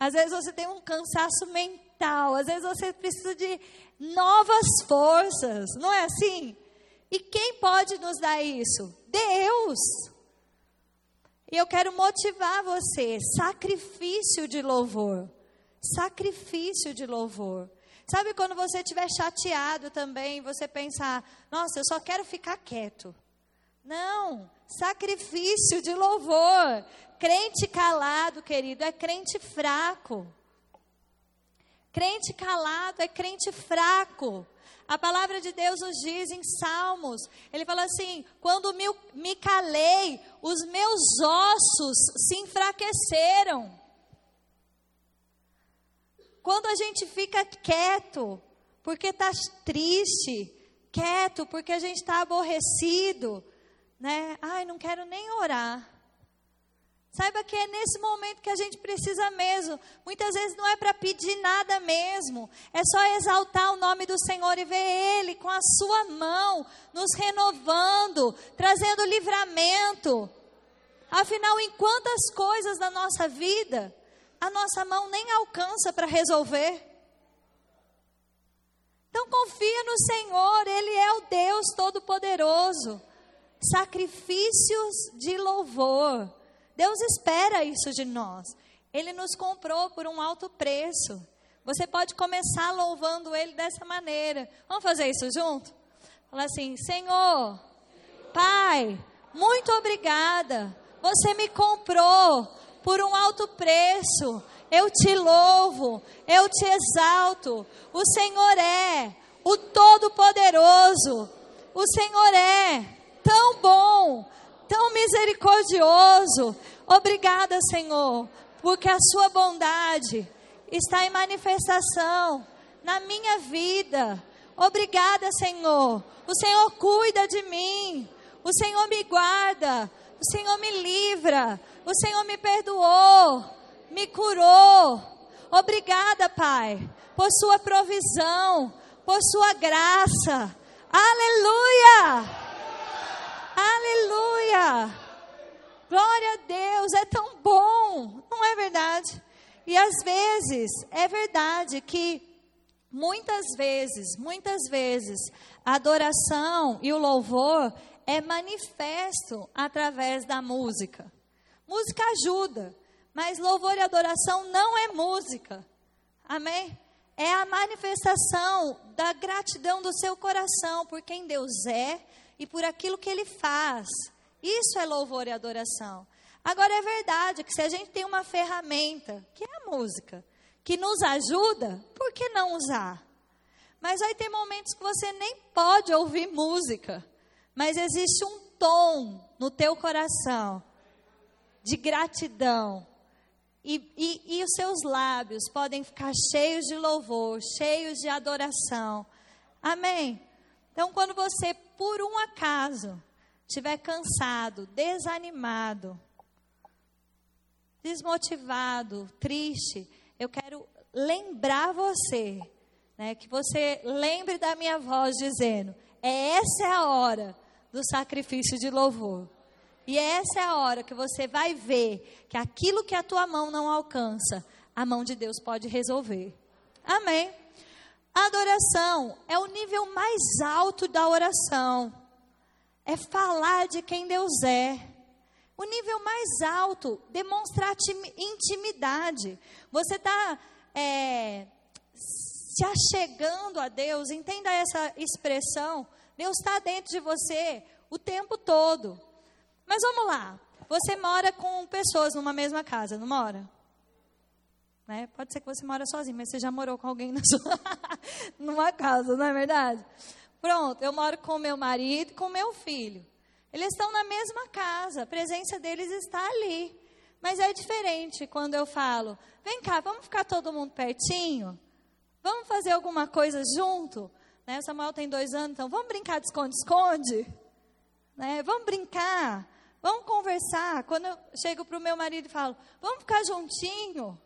Às vezes você tem um cansaço mental, às vezes você precisa de novas forças, não é assim? E quem pode nos dar isso? Deus. E eu quero motivar você, sacrifício de louvor. Sacrifício de louvor. Sabe quando você estiver chateado também, você pensar, nossa, eu só quero ficar quieto. Não, sacrifício de louvor. Crente calado, querido, é crente fraco. Crente calado é crente fraco. A palavra de Deus nos diz em Salmos, ele fala assim: quando me, calei, os meus ossos se enfraqueceram. Quando a gente fica quieto, porque está triste, quieto, porque a gente está aborrecido, né? Ai, não quero nem orar. Saiba que é nesse momento que a gente precisa mesmo. Muitas vezes não é para pedir nada mesmo. É só exaltar o nome do Senhor e ver Ele com a sua mão nos renovando, trazendo livramento. Afinal, em quantas coisas da nossa vida a nossa mão nem alcança para resolver? Então confia no Senhor, Ele é o Deus Todo-Poderoso. Sacrifícios de louvor Deus espera isso de nós. Ele nos comprou por um alto preço. Você pode começar louvando Ele dessa maneira. Vamos fazer isso junto? Fala assim: Senhor, Pai, muito obrigada. Você me comprou por um alto preço. Eu te louvo, eu te exalto. O Senhor é o Todo-Poderoso. O Senhor é tão bom tão misericordioso. Obrigada, Senhor, porque a sua bondade está em manifestação na minha vida. Obrigada, Senhor. O Senhor cuida de mim. O Senhor me guarda. O Senhor me livra. O Senhor me perdoou. Me curou. Obrigada, Pai, por sua provisão, por sua graça. Aleluia! Aleluia! Glória a Deus, é tão bom, não é verdade? E às vezes, é verdade que muitas vezes, muitas vezes, a adoração e o louvor é manifesto através da música. Música ajuda, mas louvor e adoração não é música. Amém? É a manifestação da gratidão do seu coração por quem Deus é e por aquilo que ele faz. Isso é louvor e adoração. Agora é verdade que se a gente tem uma ferramenta, que é a música, que nos ajuda, por que não usar? Mas vai ter momentos que você nem pode ouvir música, mas existe um tom no teu coração de gratidão. E, e, e os seus lábios podem ficar cheios de louvor, cheios de adoração. Amém? Então, quando você por um acaso estiver cansado, desanimado, desmotivado, triste, eu quero lembrar você, né, que você lembre da minha voz dizendo: é essa é a hora do sacrifício de louvor. E essa é a hora que você vai ver que aquilo que a tua mão não alcança, a mão de Deus pode resolver. Amém. Adoração é o nível mais alto da oração. É falar de quem Deus é. O nível mais alto, demonstrar intimidade. Você está é, se achegando a Deus, entenda essa expressão. Deus está dentro de você o tempo todo. Mas vamos lá. Você mora com pessoas numa mesma casa, não mora? Né? Pode ser que você mora sozinho, mas você já morou com alguém [laughs] na sua numa casa, não é verdade? Pronto, eu moro com meu marido e com meu filho. Eles estão na mesma casa, a presença deles está ali. Mas é diferente quando eu falo: vem cá, vamos ficar todo mundo pertinho? Vamos fazer alguma coisa junto? Né? O Samuel tem dois anos, então vamos brincar de esconde-esconde? Né? Vamos brincar, vamos conversar. Quando eu chego para o meu marido e falo: vamos ficar juntinho?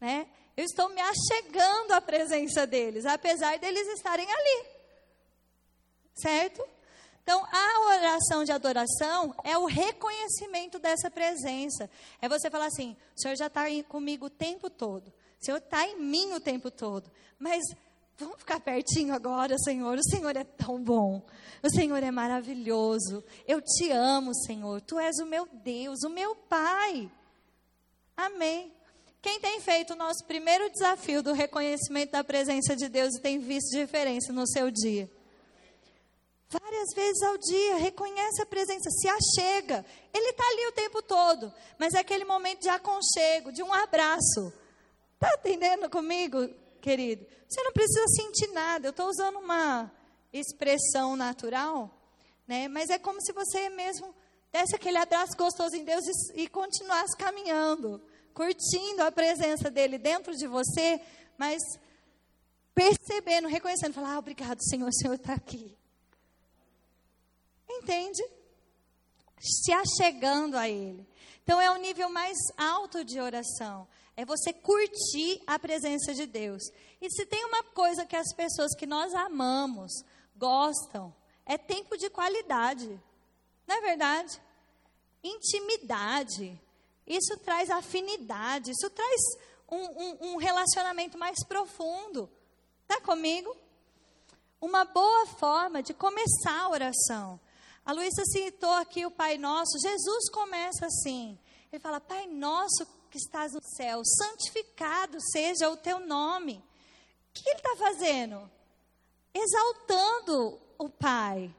Né? Eu estou me achegando à presença deles, apesar deles estarem ali. Certo? Então, a oração de adoração é o reconhecimento dessa presença. É você falar assim: o Senhor já está comigo o tempo todo. O Senhor está em mim o tempo todo. Mas vamos ficar pertinho agora, Senhor. O Senhor é tão bom. O Senhor é maravilhoso. Eu te amo, Senhor. Tu és o meu Deus, o meu Pai. Amém. Quem tem feito o nosso primeiro desafio do reconhecimento da presença de Deus e tem visto diferença no seu dia? Várias vezes ao dia, reconhece a presença, se achega. Ele está ali o tempo todo, mas é aquele momento de aconchego, de um abraço. Está entendendo comigo, querido? Você não precisa sentir nada. Eu estou usando uma expressão natural, né? mas é como se você mesmo desse aquele abraço gostoso em Deus e, e continuasse caminhando curtindo a presença dele dentro de você, mas percebendo, reconhecendo, falar, ah, obrigado, Senhor, o Senhor está aqui. Entende? Se achegando a Ele. Então é o nível mais alto de oração. É você curtir a presença de Deus. E se tem uma coisa que as pessoas que nós amamos gostam, é tempo de qualidade. Não é verdade? Intimidade. Isso traz afinidade, isso traz um, um, um relacionamento mais profundo. Está comigo? Uma boa forma de começar a oração. A Luísa citou aqui o Pai Nosso. Jesus começa assim. Ele fala: Pai Nosso que estás no céu, santificado seja o teu nome. O que ele está fazendo? Exaltando o Pai,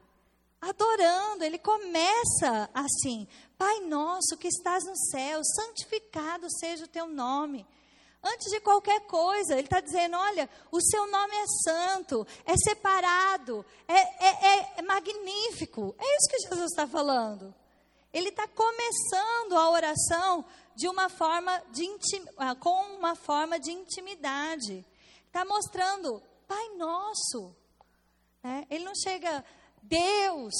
adorando. Ele começa assim: Pai nosso que estás no céu, santificado seja o teu nome. Antes de qualquer coisa, ele está dizendo: olha, o seu nome é santo, é separado, é, é, é magnífico. É isso que Jesus está falando. Ele está começando a oração de uma forma de intim, ah, com uma forma de intimidade. Está mostrando, Pai Nosso. Né? Ele não chega, Deus,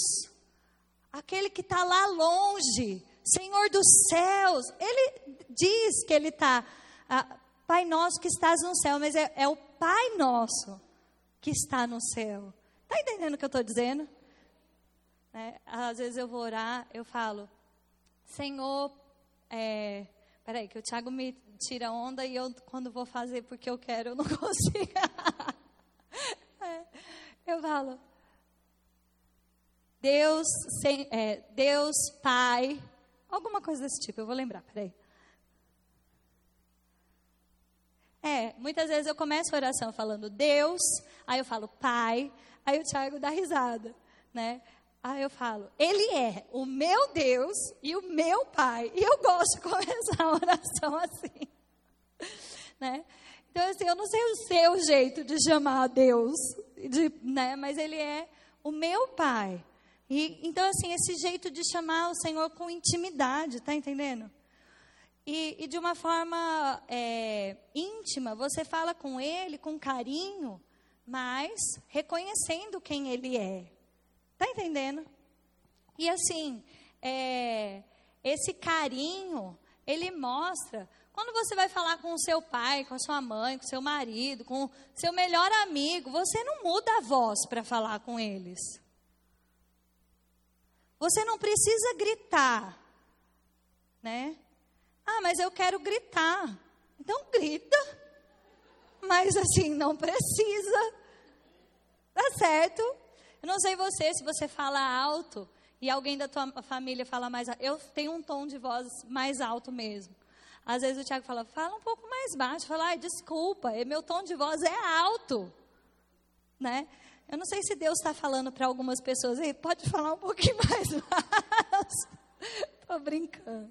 aquele que está lá longe, Senhor dos céus. Ele diz que ele está, ah, Pai nosso que estás no céu, mas é, é o Pai nosso que está no céu. Está entendendo o que eu estou dizendo? É, às vezes eu vou orar, eu falo, Senhor, é, peraí, que o Thiago me tira onda e eu, quando vou fazer porque eu quero, eu não [laughs] consigo. é, eu falo, Deus, sem, é, Deus Pai, alguma coisa desse tipo, eu vou lembrar, peraí. É, muitas vezes eu começo a oração falando Deus, aí eu falo Pai, aí o Tiago dá risada, né? Aí eu falo, Ele é o meu Deus e o meu Pai. E eu gosto de [laughs] começar a oração assim, [laughs] né? Então, assim, eu não sei o seu jeito de chamar a Deus, de, né? Mas Ele é o meu Pai. E, então, assim, esse jeito de chamar o Senhor com intimidade, tá entendendo? E, e de uma forma é, íntima, você fala com Ele com carinho, mas reconhecendo quem Ele é. Tá entendendo? E assim, é, esse carinho, ele mostra quando você vai falar com o seu pai, com a sua mãe, com o seu marido, com o seu melhor amigo, você não muda a voz para falar com eles. Você não precisa gritar, né? Ah, mas eu quero gritar. Então grita. Mas assim, não precisa Tá certo? Eu não sei você, se você fala alto e alguém da tua família fala mais alto. Eu tenho um tom de voz mais alto mesmo. Às vezes o Tiago fala, fala um pouco mais baixo. Fala, ai, desculpa, meu tom de voz é alto. Né? Eu não sei se Deus está falando para algumas pessoas, aí pode falar um pouquinho [laughs] mais baixo. Estou brincando.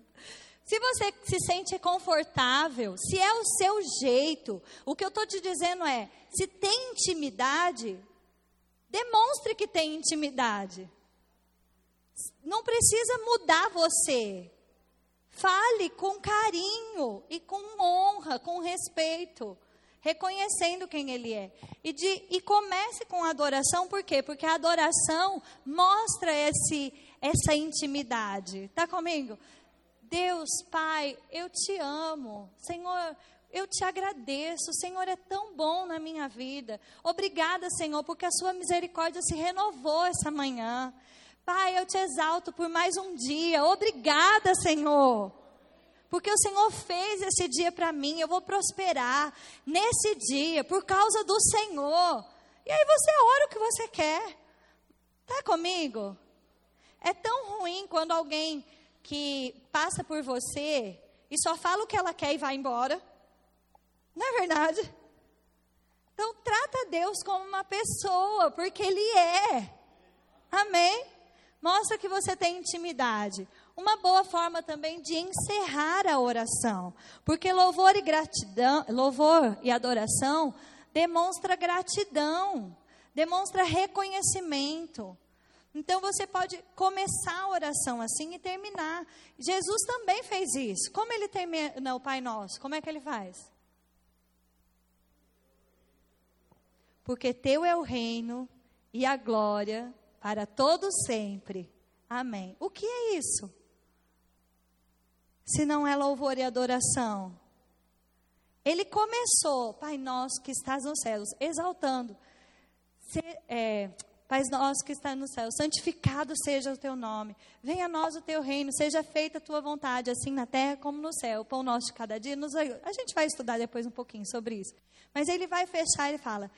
Se você se sente confortável, se é o seu jeito, o que eu estou te dizendo é: se tem intimidade, demonstre que tem intimidade. Não precisa mudar você. Fale com carinho e com honra, com respeito, reconhecendo quem Ele é. E, de, e comece com a adoração, por quê? Porque a adoração mostra esse, essa intimidade. Está comigo? Deus, Pai, eu te amo. Senhor, eu te agradeço. O Senhor é tão bom na minha vida. Obrigada, Senhor, porque a sua misericórdia se renovou essa manhã. Pai, eu te exalto por mais um dia. Obrigada, Senhor. Porque o Senhor fez esse dia para mim. Eu vou prosperar nesse dia por causa do Senhor. E aí você ora o que você quer. Tá comigo? É tão ruim quando alguém que passa por você e só fala o que ela quer e vai embora. Não é verdade? Então, trata Deus como uma pessoa, porque Ele é. Amém? Mostra que você tem intimidade. Uma boa forma também de encerrar a oração. Porque louvor e gratidão, louvor e adoração demonstra gratidão, demonstra reconhecimento. Então você pode começar a oração assim e terminar. Jesus também fez isso. Como ele termina o Pai Nosso? Como é que ele faz? Porque teu é o reino e a glória para todo sempre. Amém. O que é isso? Se não é louvor e adoração. Ele começou, Pai nosso que estás nos céus, exaltando. Se, é, Pai nosso que está no céu, santificado seja o teu nome. Venha a nós o teu reino, seja feita a tua vontade, assim na terra como no céu. O pão nosso de cada dia nos. A gente vai estudar depois um pouquinho sobre isso. Mas ele vai fechar e fala: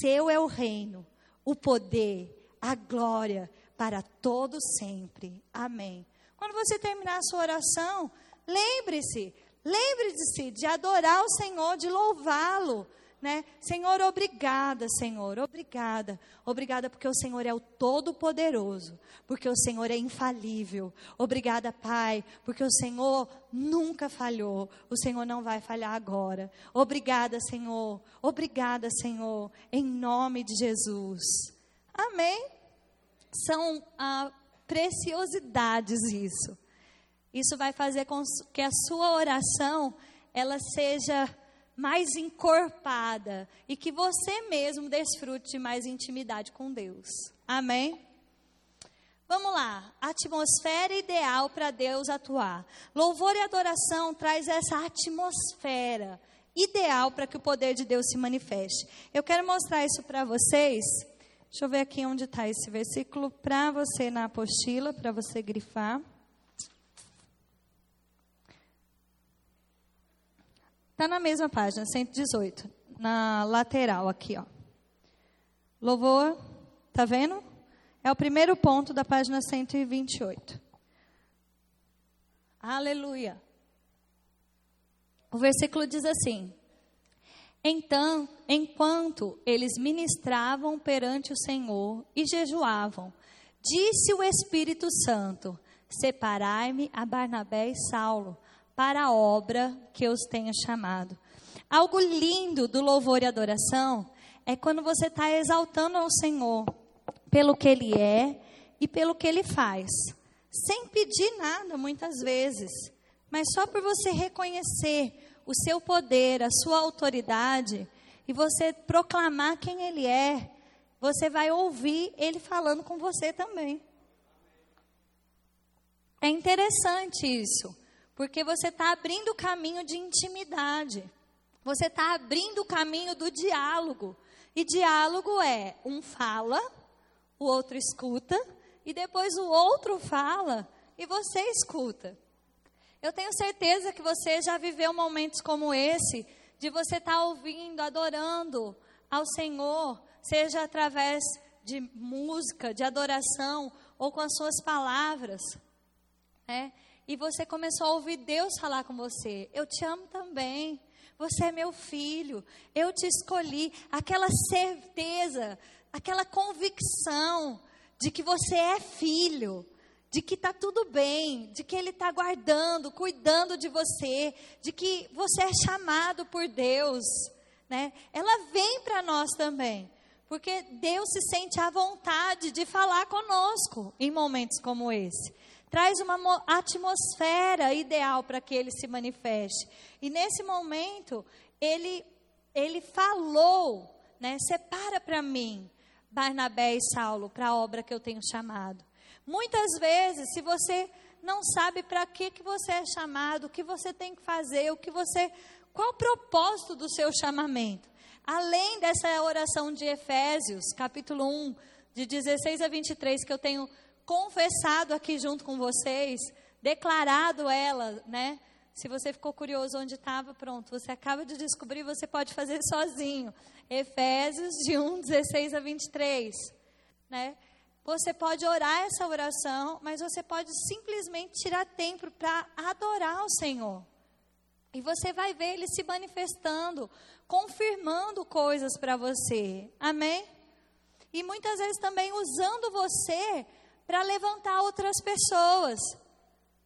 Seu é o reino, o poder, a glória para todo sempre. Amém. Quando você terminar a sua oração, lembre-se, lembre-se de adorar o Senhor, de louvá-lo né? Senhor, obrigada, Senhor, obrigada. Obrigada porque o Senhor é o todo-poderoso, porque o Senhor é infalível. Obrigada, Pai, porque o Senhor nunca falhou. O Senhor não vai falhar agora. Obrigada, Senhor. Obrigada, Senhor, em nome de Jesus. Amém. São ah, preciosidades isso. Isso vai fazer com que a sua oração ela seja mais encorpada e que você mesmo desfrute de mais intimidade com Deus. Amém? Vamos lá, atmosfera ideal para Deus atuar. Louvor e adoração traz essa atmosfera ideal para que o poder de Deus se manifeste. Eu quero mostrar isso para vocês. Deixa eu ver aqui onde está esse versículo para você na apostila, para você grifar. Está na mesma página, 118, na lateral aqui, ó. Louvor, tá vendo? É o primeiro ponto da página 128. Aleluia. O versículo diz assim: Então, enquanto eles ministravam perante o Senhor e jejuavam, disse o Espírito Santo: Separai-me a Barnabé e Saulo para a obra que eu os tenho chamado. Algo lindo do louvor e adoração é quando você está exaltando ao Senhor pelo que Ele é e pelo que Ele faz, sem pedir nada muitas vezes, mas só por você reconhecer o seu poder, a sua autoridade e você proclamar quem Ele é, você vai ouvir Ele falando com você também. É interessante isso. Porque você está abrindo o caminho de intimidade. Você está abrindo o caminho do diálogo. E diálogo é um fala, o outro escuta, e depois o outro fala e você escuta. Eu tenho certeza que você já viveu momentos como esse, de você estar tá ouvindo, adorando ao Senhor, seja através de música, de adoração ou com as suas palavras, né? E você começou a ouvir Deus falar com você: Eu te amo também. Você é meu filho. Eu te escolhi. Aquela certeza, aquela convicção de que você é filho, de que está tudo bem, de que Ele está guardando, cuidando de você, de que você é chamado por Deus, né? Ela vem para nós também, porque Deus se sente à vontade de falar conosco em momentos como esse. Traz uma atmosfera ideal para que Ele se manifeste. E nesse momento, Ele, ele falou, né? Separa para mim Barnabé e Saulo para a obra que eu tenho chamado. Muitas vezes, se você não sabe para que, que você é chamado, o que você tem que fazer, o que você. Qual o propósito do seu chamamento? Além dessa oração de Efésios, capítulo 1, de 16 a 23, que eu tenho confessado aqui junto com vocês, declarado ela, né? Se você ficou curioso onde estava, pronto, você acaba de descobrir, você pode fazer [laughs] sozinho. Efésios de 1, 16 a 23. Né? Você pode orar essa oração, mas você pode simplesmente tirar tempo para adorar o Senhor. E você vai ver Ele se manifestando, confirmando coisas para você. Amém? E muitas vezes também usando você para levantar outras pessoas.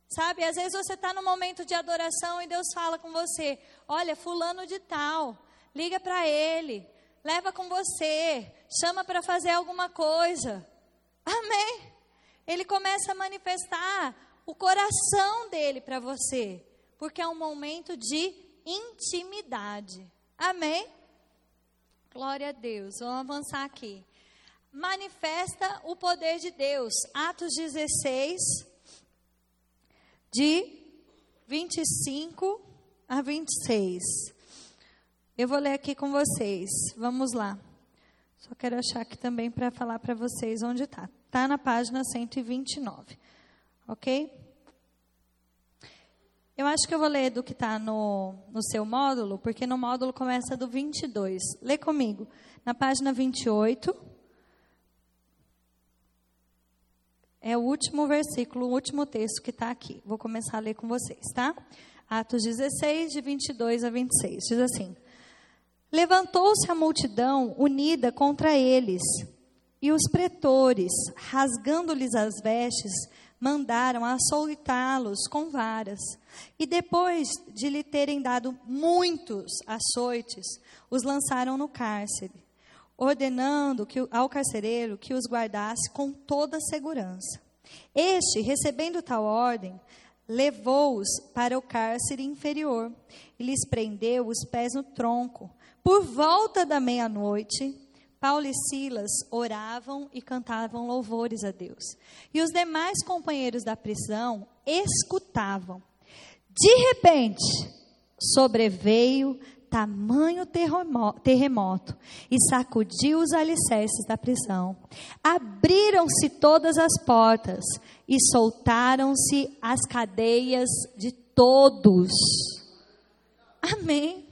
Sabe, às vezes você está no momento de adoração e Deus fala com você: olha, fulano de tal, liga para ele, leva com você, chama para fazer alguma coisa. [laughs] Amém? Ele começa a manifestar o coração dele para você, porque é um momento de intimidade. Amém? Glória a Deus. Vamos avançar aqui. Manifesta o poder de Deus. Atos 16, de 25 a 26. Eu vou ler aqui com vocês. Vamos lá. Só quero achar aqui também para falar para vocês onde está. Está na página 129. Ok? Eu acho que eu vou ler do que está no, no seu módulo, porque no módulo começa do 22. Lê comigo. Na página 28. É o último versículo, o último texto que está aqui. Vou começar a ler com vocês, tá? Atos 16, de 22 a 26. Diz assim: Levantou-se a multidão unida contra eles, e os pretores, rasgando-lhes as vestes, mandaram açoitá-los com varas. E depois de lhe terem dado muitos açoites, os lançaram no cárcere ordenando que, ao carcereiro que os guardasse com toda segurança. Este, recebendo tal ordem, levou-os para o cárcere inferior e lhes prendeu os pés no tronco. Por volta da meia-noite, Paulo e Silas oravam e cantavam louvores a Deus. E os demais companheiros da prisão escutavam. De repente, sobreveio tamanho terremoto e sacudiu os alicerces da prisão. Abriram-se todas as portas e soltaram-se as cadeias de todos. Amém.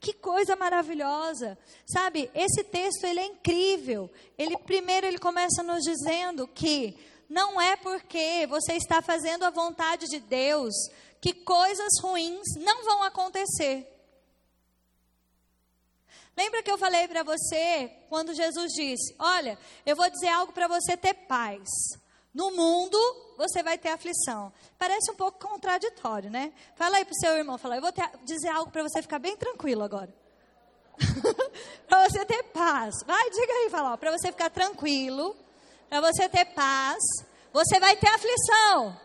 Que coisa maravilhosa. Sabe, esse texto ele é incrível. Ele primeiro ele começa nos dizendo que não é porque você está fazendo a vontade de Deus que coisas ruins não vão acontecer. Lembra que eu falei para você quando Jesus disse: Olha, eu vou dizer algo para você ter paz. No mundo você vai ter aflição. Parece um pouco contraditório, né? Fala aí pro seu irmão, fala, eu vou ter, dizer algo para você ficar bem tranquilo agora. [laughs] para você ter paz. Vai, diga aí, fala, para você ficar tranquilo, para você ter paz, você vai ter aflição.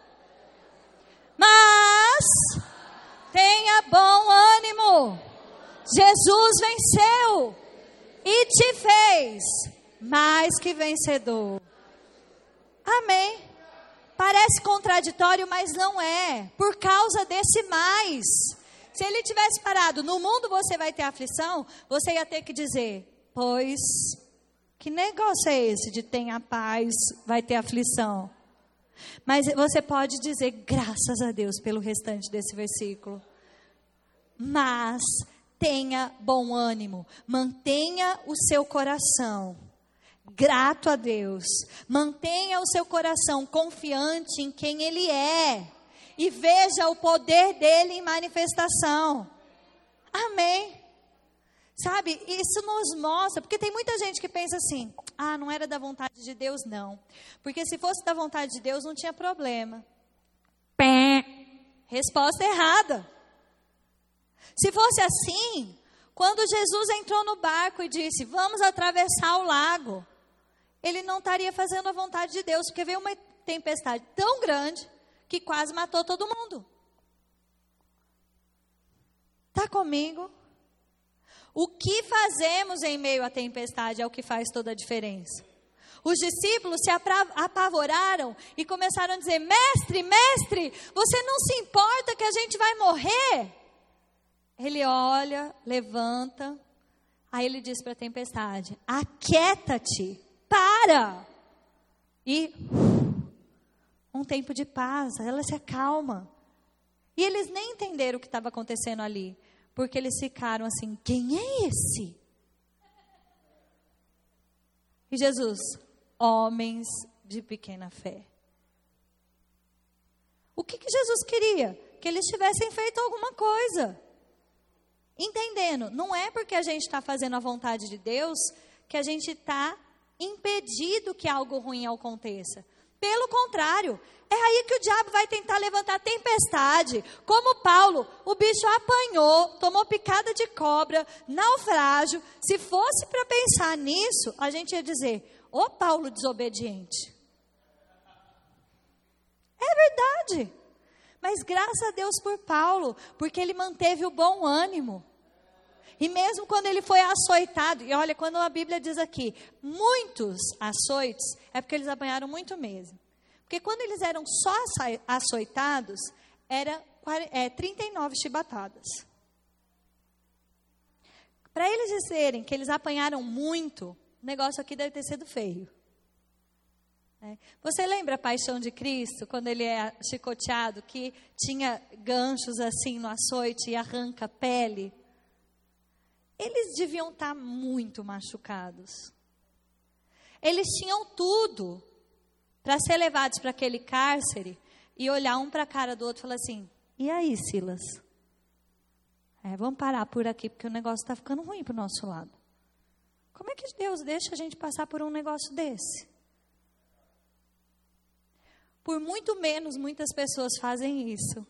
Mas tenha bom ânimo. Jesus venceu e te fez mais que vencedor. Amém. Parece contraditório, mas não é. Por causa desse mais. Se ele tivesse parado, no mundo você vai ter aflição, você ia ter que dizer: Pois, que negócio é esse de tenha paz, vai ter aflição? Mas você pode dizer, graças a Deus, pelo restante desse versículo. Mas tenha bom ânimo, mantenha o seu coração grato a Deus, mantenha o seu coração confiante em quem Ele é e veja o poder dele em manifestação. Amém. Sabe, isso nos mostra, porque tem muita gente que pensa assim: ah, não era da vontade de Deus, não. Porque se fosse da vontade de Deus, não tinha problema. Pé. Resposta errada. Se fosse assim, quando Jesus entrou no barco e disse: Vamos atravessar o lago, ele não estaria fazendo a vontade de Deus, porque veio uma tempestade tão grande que quase matou todo mundo. Está comigo? O que fazemos em meio à tempestade é o que faz toda a diferença. Os discípulos se apavoraram e começaram a dizer: Mestre, mestre, você não se importa que a gente vai morrer? Ele olha, levanta, aí ele diz para a tempestade: Aquieta-te, para! E um tempo de paz, ela se acalma. E eles nem entenderam o que estava acontecendo ali. Porque eles ficaram assim: quem é esse? E Jesus, homens de pequena fé. O que, que Jesus queria? Que eles tivessem feito alguma coisa. Entendendo, não é porque a gente está fazendo a vontade de Deus que a gente está impedido que algo ruim aconteça. Pelo contrário, é aí que o diabo vai tentar levantar tempestade. Como Paulo, o bicho apanhou, tomou picada de cobra, naufrágio. Se fosse para pensar nisso, a gente ia dizer: Ô Paulo desobediente. É verdade. Mas graças a Deus por Paulo, porque ele manteve o bom ânimo. E mesmo quando ele foi açoitado, e olha, quando a Bíblia diz aqui, muitos açoites, é porque eles apanharam muito mesmo. Porque quando eles eram só açoitados, era é, 39 chibatadas. Para eles dizerem que eles apanharam muito, o negócio aqui deve ter sido feio. É. Você lembra a paixão de Cristo, quando ele é chicoteado, que tinha ganchos assim no açoite e arranca a pele? Eles deviam estar muito machucados. Eles tinham tudo para ser levados para aquele cárcere e olhar um para a cara do outro e falar assim: e aí, Silas? É, vamos parar por aqui porque o negócio está ficando ruim para o nosso lado. Como é que Deus deixa a gente passar por um negócio desse? Por muito menos, muitas pessoas fazem isso.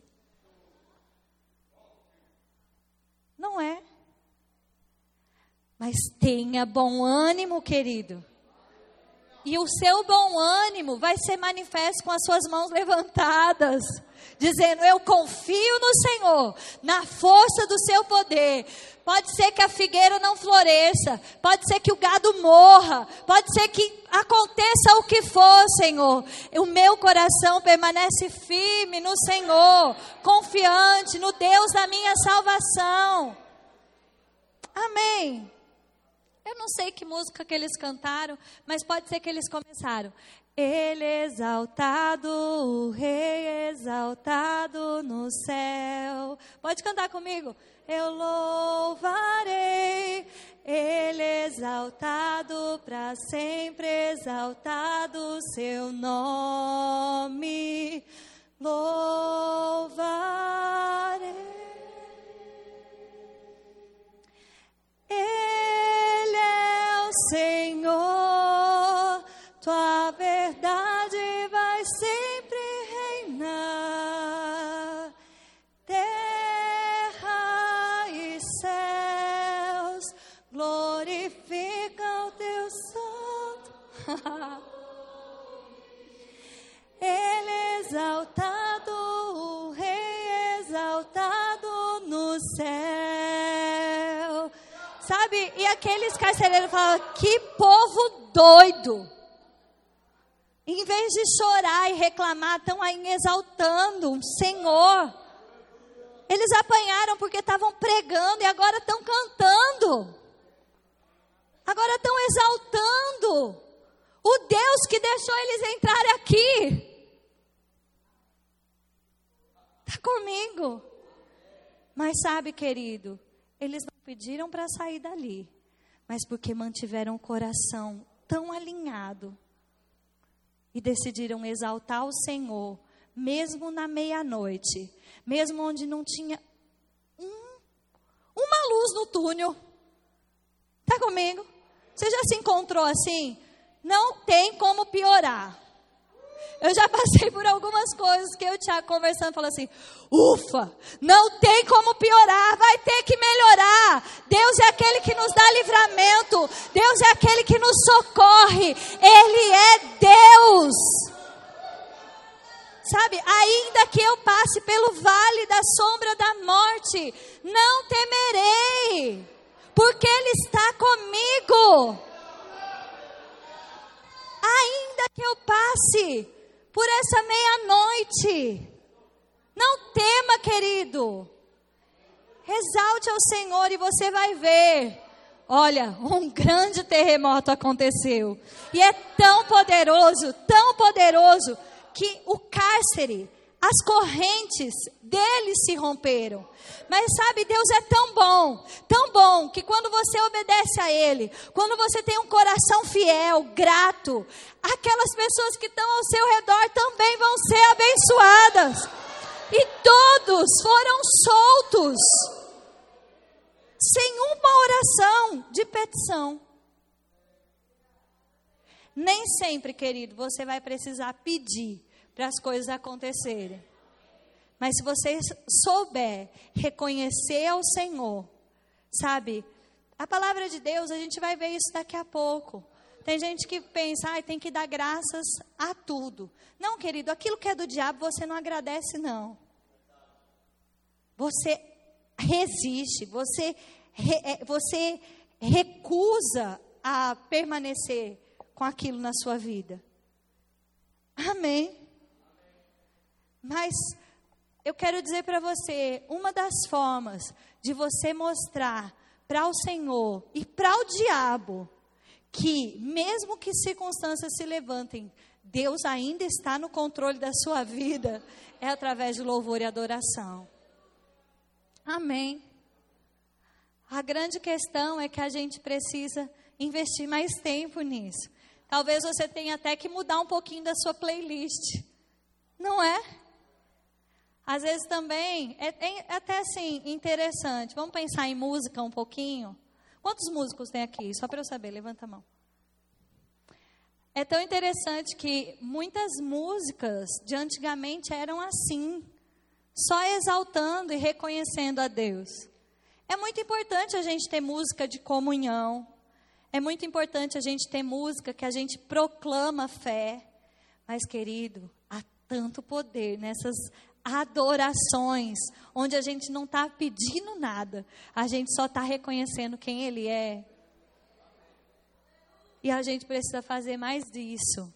Não é? Mas tenha bom ânimo, querido. E o seu bom ânimo vai ser manifesto com as suas mãos levantadas, dizendo: Eu confio no Senhor, na força do seu poder. Pode ser que a figueira não floresça, pode ser que o gado morra, pode ser que aconteça o que for, Senhor. O meu coração permanece firme no Senhor, confiante no Deus da minha salvação. Amém. Eu não sei que música que eles cantaram, mas pode ser que eles começaram. Ele exaltado, o rei exaltado no céu. Pode cantar comigo? Eu louvarei, ele exaltado para sempre, exaltado seu nome. Louvarei. Aqueles carcereiros falavam: que povo doido. Em vez de chorar e reclamar, estão aí exaltando o Senhor. Eles apanharam porque estavam pregando e agora estão cantando. Agora estão exaltando o Deus que deixou eles entrarem aqui. Está comigo. Mas sabe, querido, eles não pediram para sair dali, mas porque mantiveram o coração tão alinhado e decidiram exaltar o Senhor, mesmo na meia-noite, mesmo onde não tinha um, uma luz no túnel. Está comigo? Você já se encontrou assim? Não tem como piorar. Eu já passei por algumas coisas que eu e o Tiago conversando, falou assim: ufa, não tem como piorar, vai ter que melhorar. Deus é aquele que nos dá livramento, Deus é aquele que nos socorre, Ele é Deus. Sabe, ainda que eu passe pelo vale da sombra da morte, não temerei, porque Ele está comigo. Ainda que eu passe por essa meia-noite. Não tema, querido. Exalte ao Senhor e você vai ver. Olha, um grande terremoto aconteceu. E é tão poderoso, tão poderoso, que o cárcere as correntes dele se romperam. Mas sabe, Deus é tão bom, tão bom, que quando você obedece a Ele, quando você tem um coração fiel, grato, aquelas pessoas que estão ao seu redor também vão ser abençoadas. E todos foram soltos, sem uma oração de petição. Nem sempre, querido, você vai precisar pedir para as coisas acontecerem. Mas se você souber reconhecer ao Senhor, sabe? A palavra de Deus, a gente vai ver isso daqui a pouco. Tem gente que pensa, ah, tem que dar graças a tudo. Não, querido, aquilo que é do diabo você não agradece, não. Você resiste, você, re, é, você recusa a permanecer com aquilo na sua vida. Amém. Mas eu quero dizer para você, uma das formas de você mostrar para o Senhor e para o diabo que, mesmo que circunstâncias se levantem, Deus ainda está no controle da sua vida, é através de louvor e adoração. Amém. A grande questão é que a gente precisa investir mais tempo nisso. Talvez você tenha até que mudar um pouquinho da sua playlist. Não é? Às vezes também, é, é, até assim, interessante. Vamos pensar em música um pouquinho? Quantos músicos tem aqui? Só para eu saber, levanta a mão. É tão interessante que muitas músicas de antigamente eram assim, só exaltando e reconhecendo a Deus. É muito importante a gente ter música de comunhão. É muito importante a gente ter música que a gente proclama fé. Mas, querido, há tanto poder nessas adorações, onde a gente não está pedindo nada, a gente só está reconhecendo quem Ele é. E a gente precisa fazer mais disso.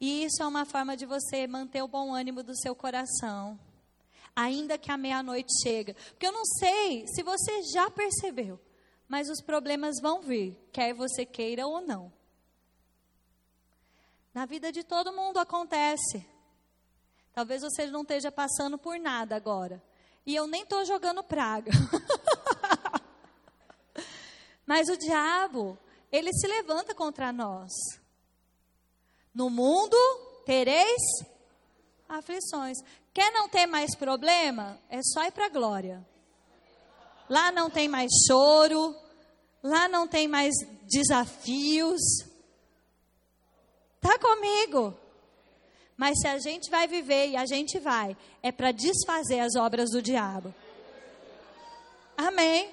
E isso é uma forma de você manter o bom ânimo do seu coração, ainda que a meia-noite chega. Porque eu não sei se você já percebeu, mas os problemas vão vir, quer você queira ou não. Na vida de todo mundo acontece. Talvez você não esteja passando por nada agora. E eu nem estou jogando praga. [laughs] Mas o diabo, ele se levanta contra nós. No mundo tereis aflições. Quer não ter mais problema? É só ir para a glória. Lá não tem mais choro. Lá não tem mais desafios. Tá comigo? Mas se a gente vai viver e a gente vai, é para desfazer as obras do diabo. Amém.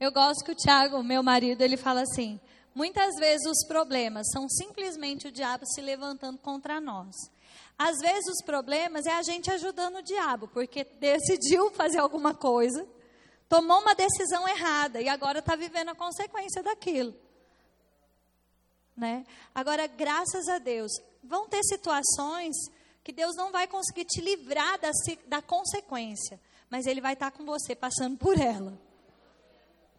Eu gosto que o Tiago, meu marido, ele fala assim: muitas vezes os problemas são simplesmente o diabo se levantando contra nós. Às vezes os problemas é a gente ajudando o diabo, porque decidiu fazer alguma coisa, tomou uma decisão errada e agora está vivendo a consequência daquilo. Né? Agora, graças a Deus, vão ter situações que Deus não vai conseguir te livrar da, da consequência, mas Ele vai estar com você passando por ela.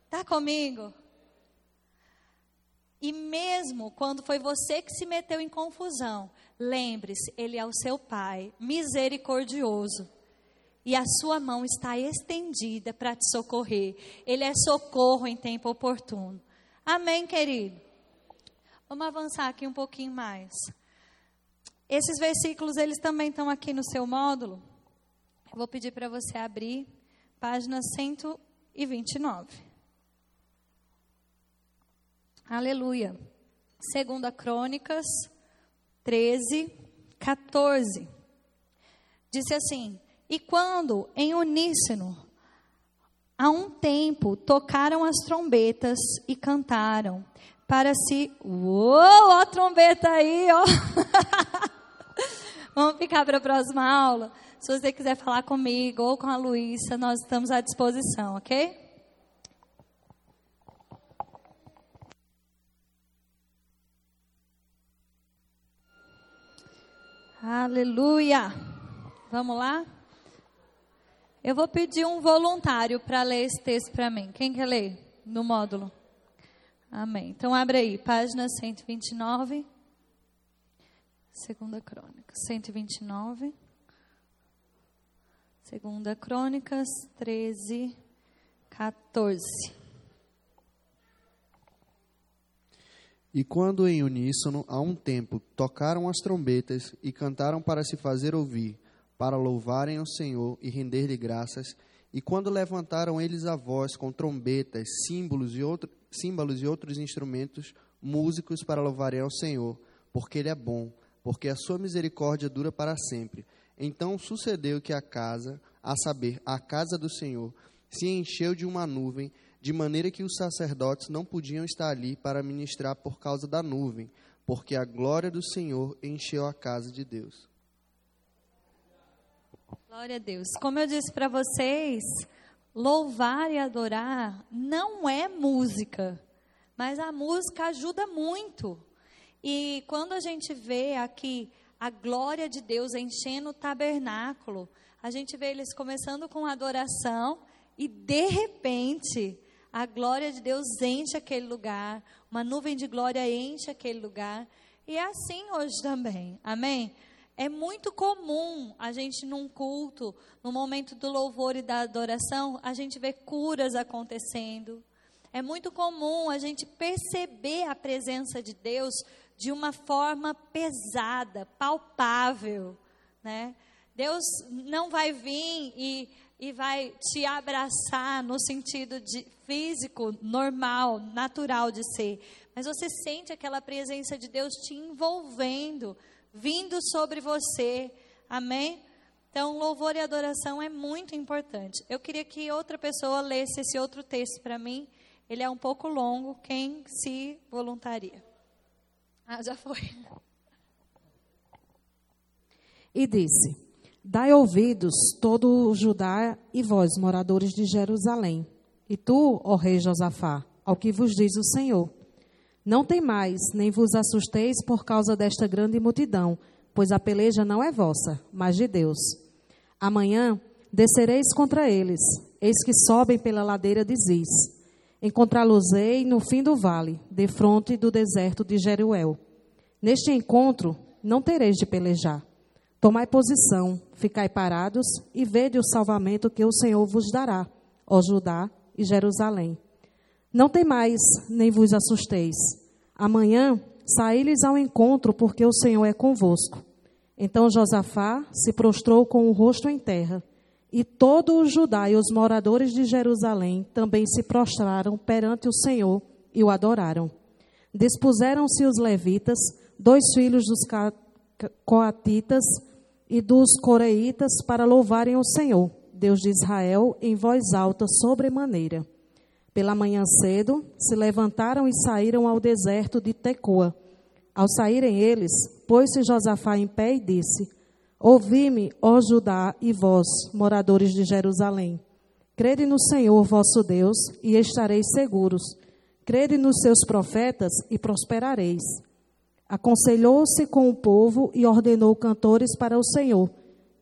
Está comigo? E mesmo quando foi você que se meteu em confusão, lembre-se, Ele é o seu Pai, misericordioso. e a sua mão está estendida para te socorrer. Ele é socorro em tempo oportuno. Amém, querido? Vamos avançar aqui um pouquinho mais. Esses versículos, eles também estão aqui no seu módulo. Eu vou pedir para você abrir página 129. Aleluia. Segunda Crônicas 13, 14. Disse assim: E quando em uníssono, há um tempo, tocaram as trombetas e cantaram, para si. Uou, ó a trombeta aí, ó. [laughs] Vamos ficar para a próxima aula. Se você quiser falar comigo ou com a Luísa, nós estamos à disposição, ok? Aleluia. Vamos lá? Eu vou pedir um voluntário para ler esse texto para mim. Quem quer ler no módulo? Amém. Então abre aí, página 129. Segunda Crônica, 129. Segunda Crônicas 13, 14. E quando em uníssono, a um tempo, tocaram as trombetas e cantaram para se fazer ouvir, para louvarem o Senhor e render-lhe graças, e quando levantaram eles a voz com trombetas, símbolos e, outro, símbolos e outros instrumentos, músicos para louvarem ao Senhor, porque Ele é bom, porque a sua misericórdia dura para sempre. Então sucedeu que a casa, a saber, a casa do Senhor, se encheu de uma nuvem, de maneira que os sacerdotes não podiam estar ali para ministrar por causa da nuvem, porque a glória do Senhor encheu a casa de Deus. Glória a Deus. Como eu disse para vocês, louvar e adorar não é música, mas a música ajuda muito. E quando a gente vê aqui a glória de Deus enchendo o tabernáculo, a gente vê eles começando com adoração e de repente a glória de Deus enche aquele lugar, uma nuvem de glória enche aquele lugar. E é assim hoje também, amém? É muito comum a gente, num culto, no momento do louvor e da adoração, a gente ver curas acontecendo. É muito comum a gente perceber a presença de Deus de uma forma pesada, palpável, né? Deus não vai vir e e vai te abraçar no sentido de físico, normal, natural de ser. Mas você sente aquela presença de Deus te envolvendo, vindo sobre você. Amém? Então, louvor e adoração é muito importante. Eu queria que outra pessoa lesse esse outro texto para mim. Ele é um pouco longo. Quem se voluntaria? Ah, já foi. E disse: Dai ouvidos, todo o Judá e vós, moradores de Jerusalém. E tu, ó rei Josafá, ao que vos diz o Senhor. Não temais, nem vos assusteis por causa desta grande multidão, pois a peleja não é vossa, mas de Deus. Amanhã descereis contra eles, eis que sobem pela ladeira de Ziz. Encontrá-los-ei no fim do vale, defronte do deserto de Jeruel. Neste encontro não tereis de pelejar Tomai posição, ficai parados e vede o salvamento que o Senhor vos dará, ó Judá e Jerusalém. Não temais, nem vos assusteis. Amanhã saí-lhes ao encontro, porque o Senhor é convosco. Então Josafá se prostrou com o rosto em terra, e todo o Judá e os moradores de Jerusalém também se prostraram perante o Senhor e o adoraram. Dispuseram-se os levitas, dois filhos dos coatitas, e dos coreitas para louvarem o Senhor, Deus de Israel, em voz alta, sobremaneira. Pela manhã cedo, se levantaram e saíram ao deserto de Tecoa. Ao saírem eles, pôs-se Josafá em pé e disse: Ouvi-me, ó Judá e vós, moradores de Jerusalém. Crede no Senhor vosso Deus e estareis seguros. Crede nos seus profetas e prosperareis. Aconselhou-se com o povo e ordenou cantores para o Senhor,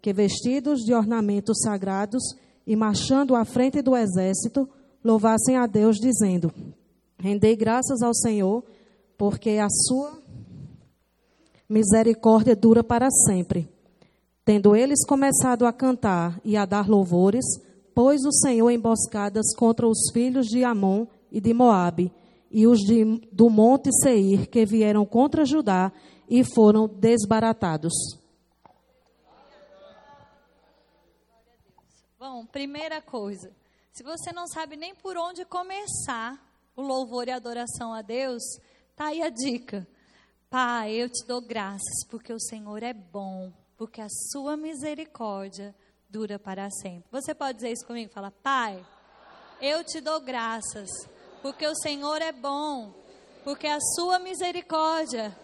que vestidos de ornamentos sagrados e marchando à frente do exército, louvassem a Deus, dizendo: Rendei graças ao Senhor, porque a sua misericórdia dura para sempre. Tendo eles começado a cantar e a dar louvores, pôs o Senhor emboscadas contra os filhos de Amon e de Moabe, e os de, do monte Seir, que vieram contra Judá e foram desbaratados. Bom, primeira coisa, se você não sabe nem por onde começar o louvor e a adoração a Deus, tá aí a dica. Pai, eu te dou graças porque o Senhor é bom, porque a sua misericórdia dura para sempre. Você pode dizer isso comigo? Fala, Pai, eu te dou graças, porque o Senhor é bom, porque a sua misericórdia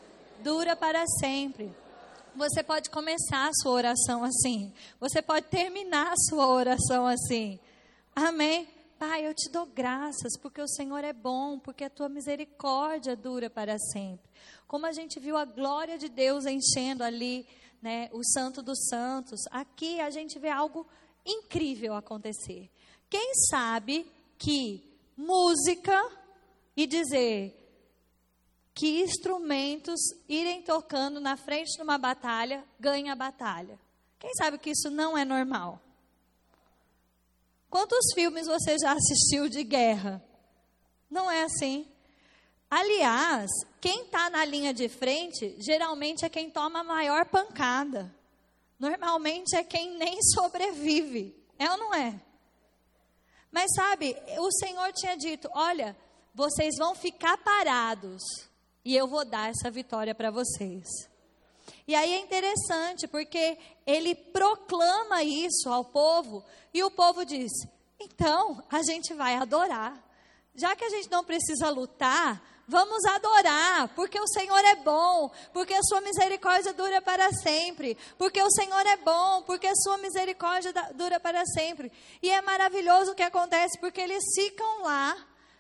dura para sempre. Você pode começar a sua oração assim. Você pode terminar a sua oração assim. Amém? Pai, eu te dou graças porque o Senhor é bom, porque a tua misericórdia dura para sempre. Como a gente viu a glória de Deus enchendo ali né, o Santo dos Santos, aqui a gente vê algo incrível acontecer. Quem sabe que música e dizer que instrumentos irem tocando na frente de uma batalha ganha a batalha? Quem sabe que isso não é normal? Quantos filmes você já assistiu de guerra? Não é assim. Aliás, quem está na linha de frente, geralmente é quem toma a maior pancada. Normalmente é quem nem [laughs] sobrevive. É ou não é? Mas sabe, o Senhor tinha dito: olha, vocês vão ficar parados e eu vou dar essa vitória para vocês. E aí é interessante, porque ele proclama isso ao povo e o povo diz: então a gente vai adorar. Já que a gente não precisa lutar, Vamos adorar, porque o Senhor é bom, porque a sua misericórdia dura para sempre, porque o Senhor é bom, porque a sua misericórdia dura para sempre. E é maravilhoso o que acontece, porque eles ficam lá,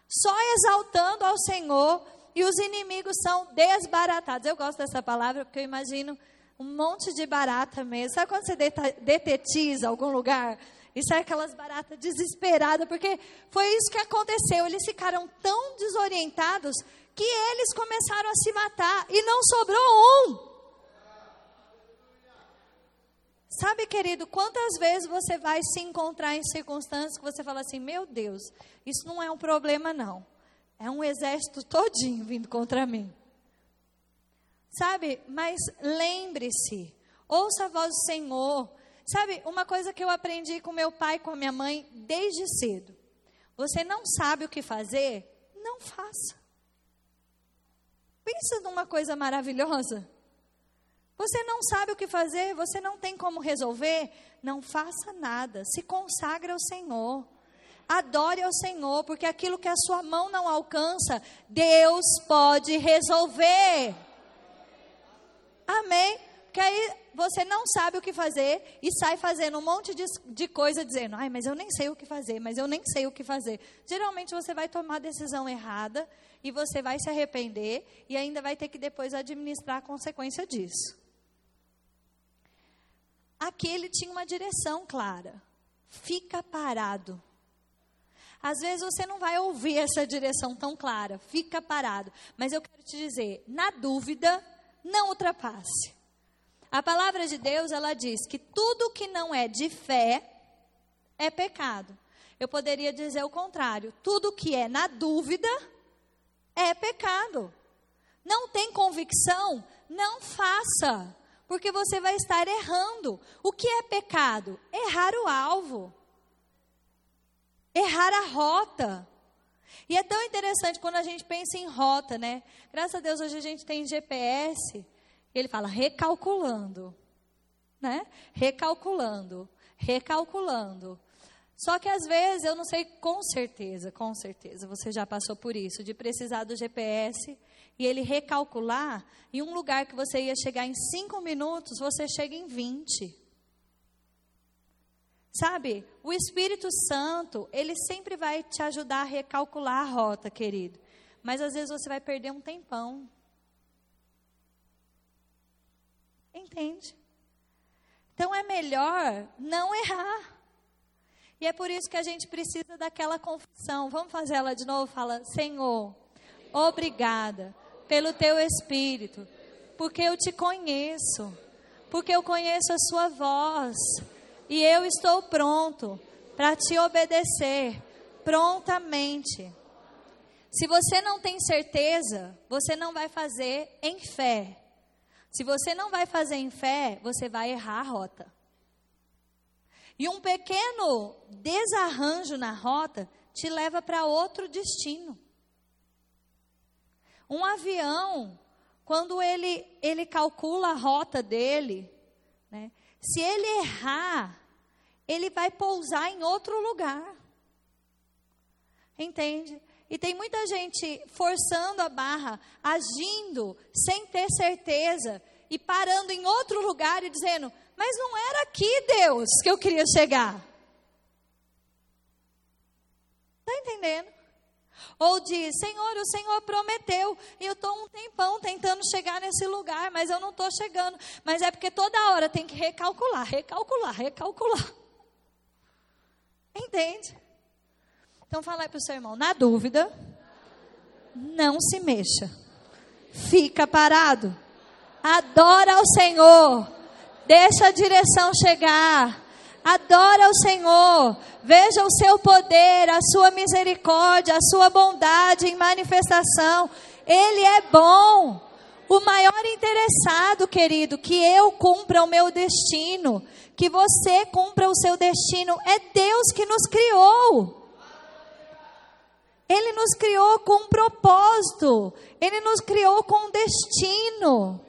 só exaltando ao Senhor, e os inimigos são desbaratados. Eu gosto dessa palavra, porque eu imagino um monte de barata mesmo. Sabe quando você detetiza algum lugar? Isso é aquelas baratas desesperadas, porque foi isso que aconteceu. Eles ficaram tão desorientados que eles começaram a se matar e não sobrou um. Sabe, querido, quantas vezes você vai se encontrar em circunstâncias que você fala assim: meu Deus, isso não é um problema, não. É um exército todinho vindo contra mim. Sabe, mas lembre-se, ouça a voz do Senhor, Sabe, uma coisa que eu aprendi com meu pai e com a minha mãe desde cedo. Você não sabe o que fazer? Não faça. Pensa numa coisa maravilhosa. Você não sabe o que fazer, você não tem como resolver? Não faça nada. Se consagre ao Senhor. Adore ao Senhor, porque aquilo que a sua mão não alcança, Deus pode resolver. Porque aí você não sabe o que fazer e sai fazendo um monte de, de coisa dizendo, ai, mas eu nem sei o que fazer, mas eu nem sei o que fazer. Geralmente você vai tomar a decisão errada e você vai se arrepender e ainda vai ter que depois administrar a consequência disso. Aqui ele tinha uma direção clara. Fica parado. Às vezes você não vai ouvir essa direção tão clara. Fica parado. Mas eu quero te dizer, na dúvida, não ultrapasse. A palavra de Deus, ela diz que tudo que não é de fé é pecado. Eu poderia dizer o contrário: tudo que é na dúvida é pecado. Não tem convicção? Não faça, porque você vai estar errando. O que é pecado? Errar o alvo, errar a rota. E é tão interessante quando a gente pensa em rota, né? Graças a Deus hoje a gente tem GPS. Ele fala recalculando, né? Recalculando, recalculando. Só que às vezes, eu não sei com certeza, com certeza, você já passou por isso, de precisar do GPS e ele recalcular, em um lugar que você ia chegar em cinco minutos, você chega em 20. Sabe, o Espírito Santo, ele sempre vai te ajudar a recalcular a rota, querido. Mas às vezes você vai perder um tempão. Entende? Então é melhor não errar. E é por isso que a gente precisa daquela confissão. Vamos fazer ela de novo? Fala, Senhor, obrigada pelo teu Espírito, porque eu te conheço, porque eu conheço a sua voz e eu estou pronto para te obedecer prontamente. Se você não tem certeza, você não vai fazer em fé. Se você não vai fazer em fé, você vai errar a rota. E um pequeno desarranjo na rota te leva para outro destino. Um avião, quando ele, ele calcula a rota dele, né, se ele errar, ele vai pousar em outro lugar. Entende? E tem muita gente forçando a barra, agindo sem ter certeza e parando em outro lugar e dizendo: Mas não era aqui, Deus, que eu queria chegar. Está entendendo? Ou diz: Senhor, o Senhor prometeu, e eu estou um tempão tentando chegar nesse lugar, mas eu não estou chegando. Mas é porque toda hora tem que recalcular, recalcular, recalcular. [laughs] Entende? Então fala para o seu irmão, na dúvida, não se mexa. Fica parado. Adora ao Senhor. Deixa a direção chegar. Adora ao Senhor. Veja o seu poder, a sua misericórdia, a sua bondade em manifestação. Ele é bom. O maior interessado, querido, que eu cumpra o meu destino, que você cumpra o seu destino, é Deus que nos criou. Ele nos criou com um propósito. Ele nos criou com um destino.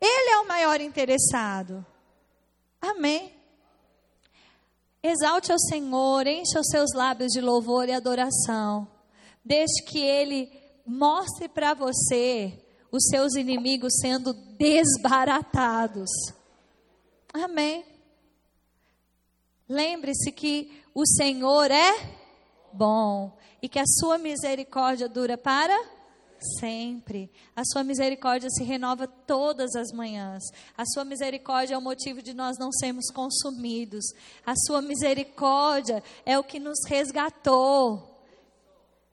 Ele é o maior interessado. Amém. Exalte ao Senhor, encha os seus lábios de louvor e adoração. Deixe que Ele mostre para você os seus inimigos sendo desbaratados. Amém. Lembre-se que o Senhor é bom e que a sua misericórdia dura para sempre. A sua misericórdia se renova todas as manhãs. A sua misericórdia é o motivo de nós não sermos consumidos. A sua misericórdia é o que nos resgatou.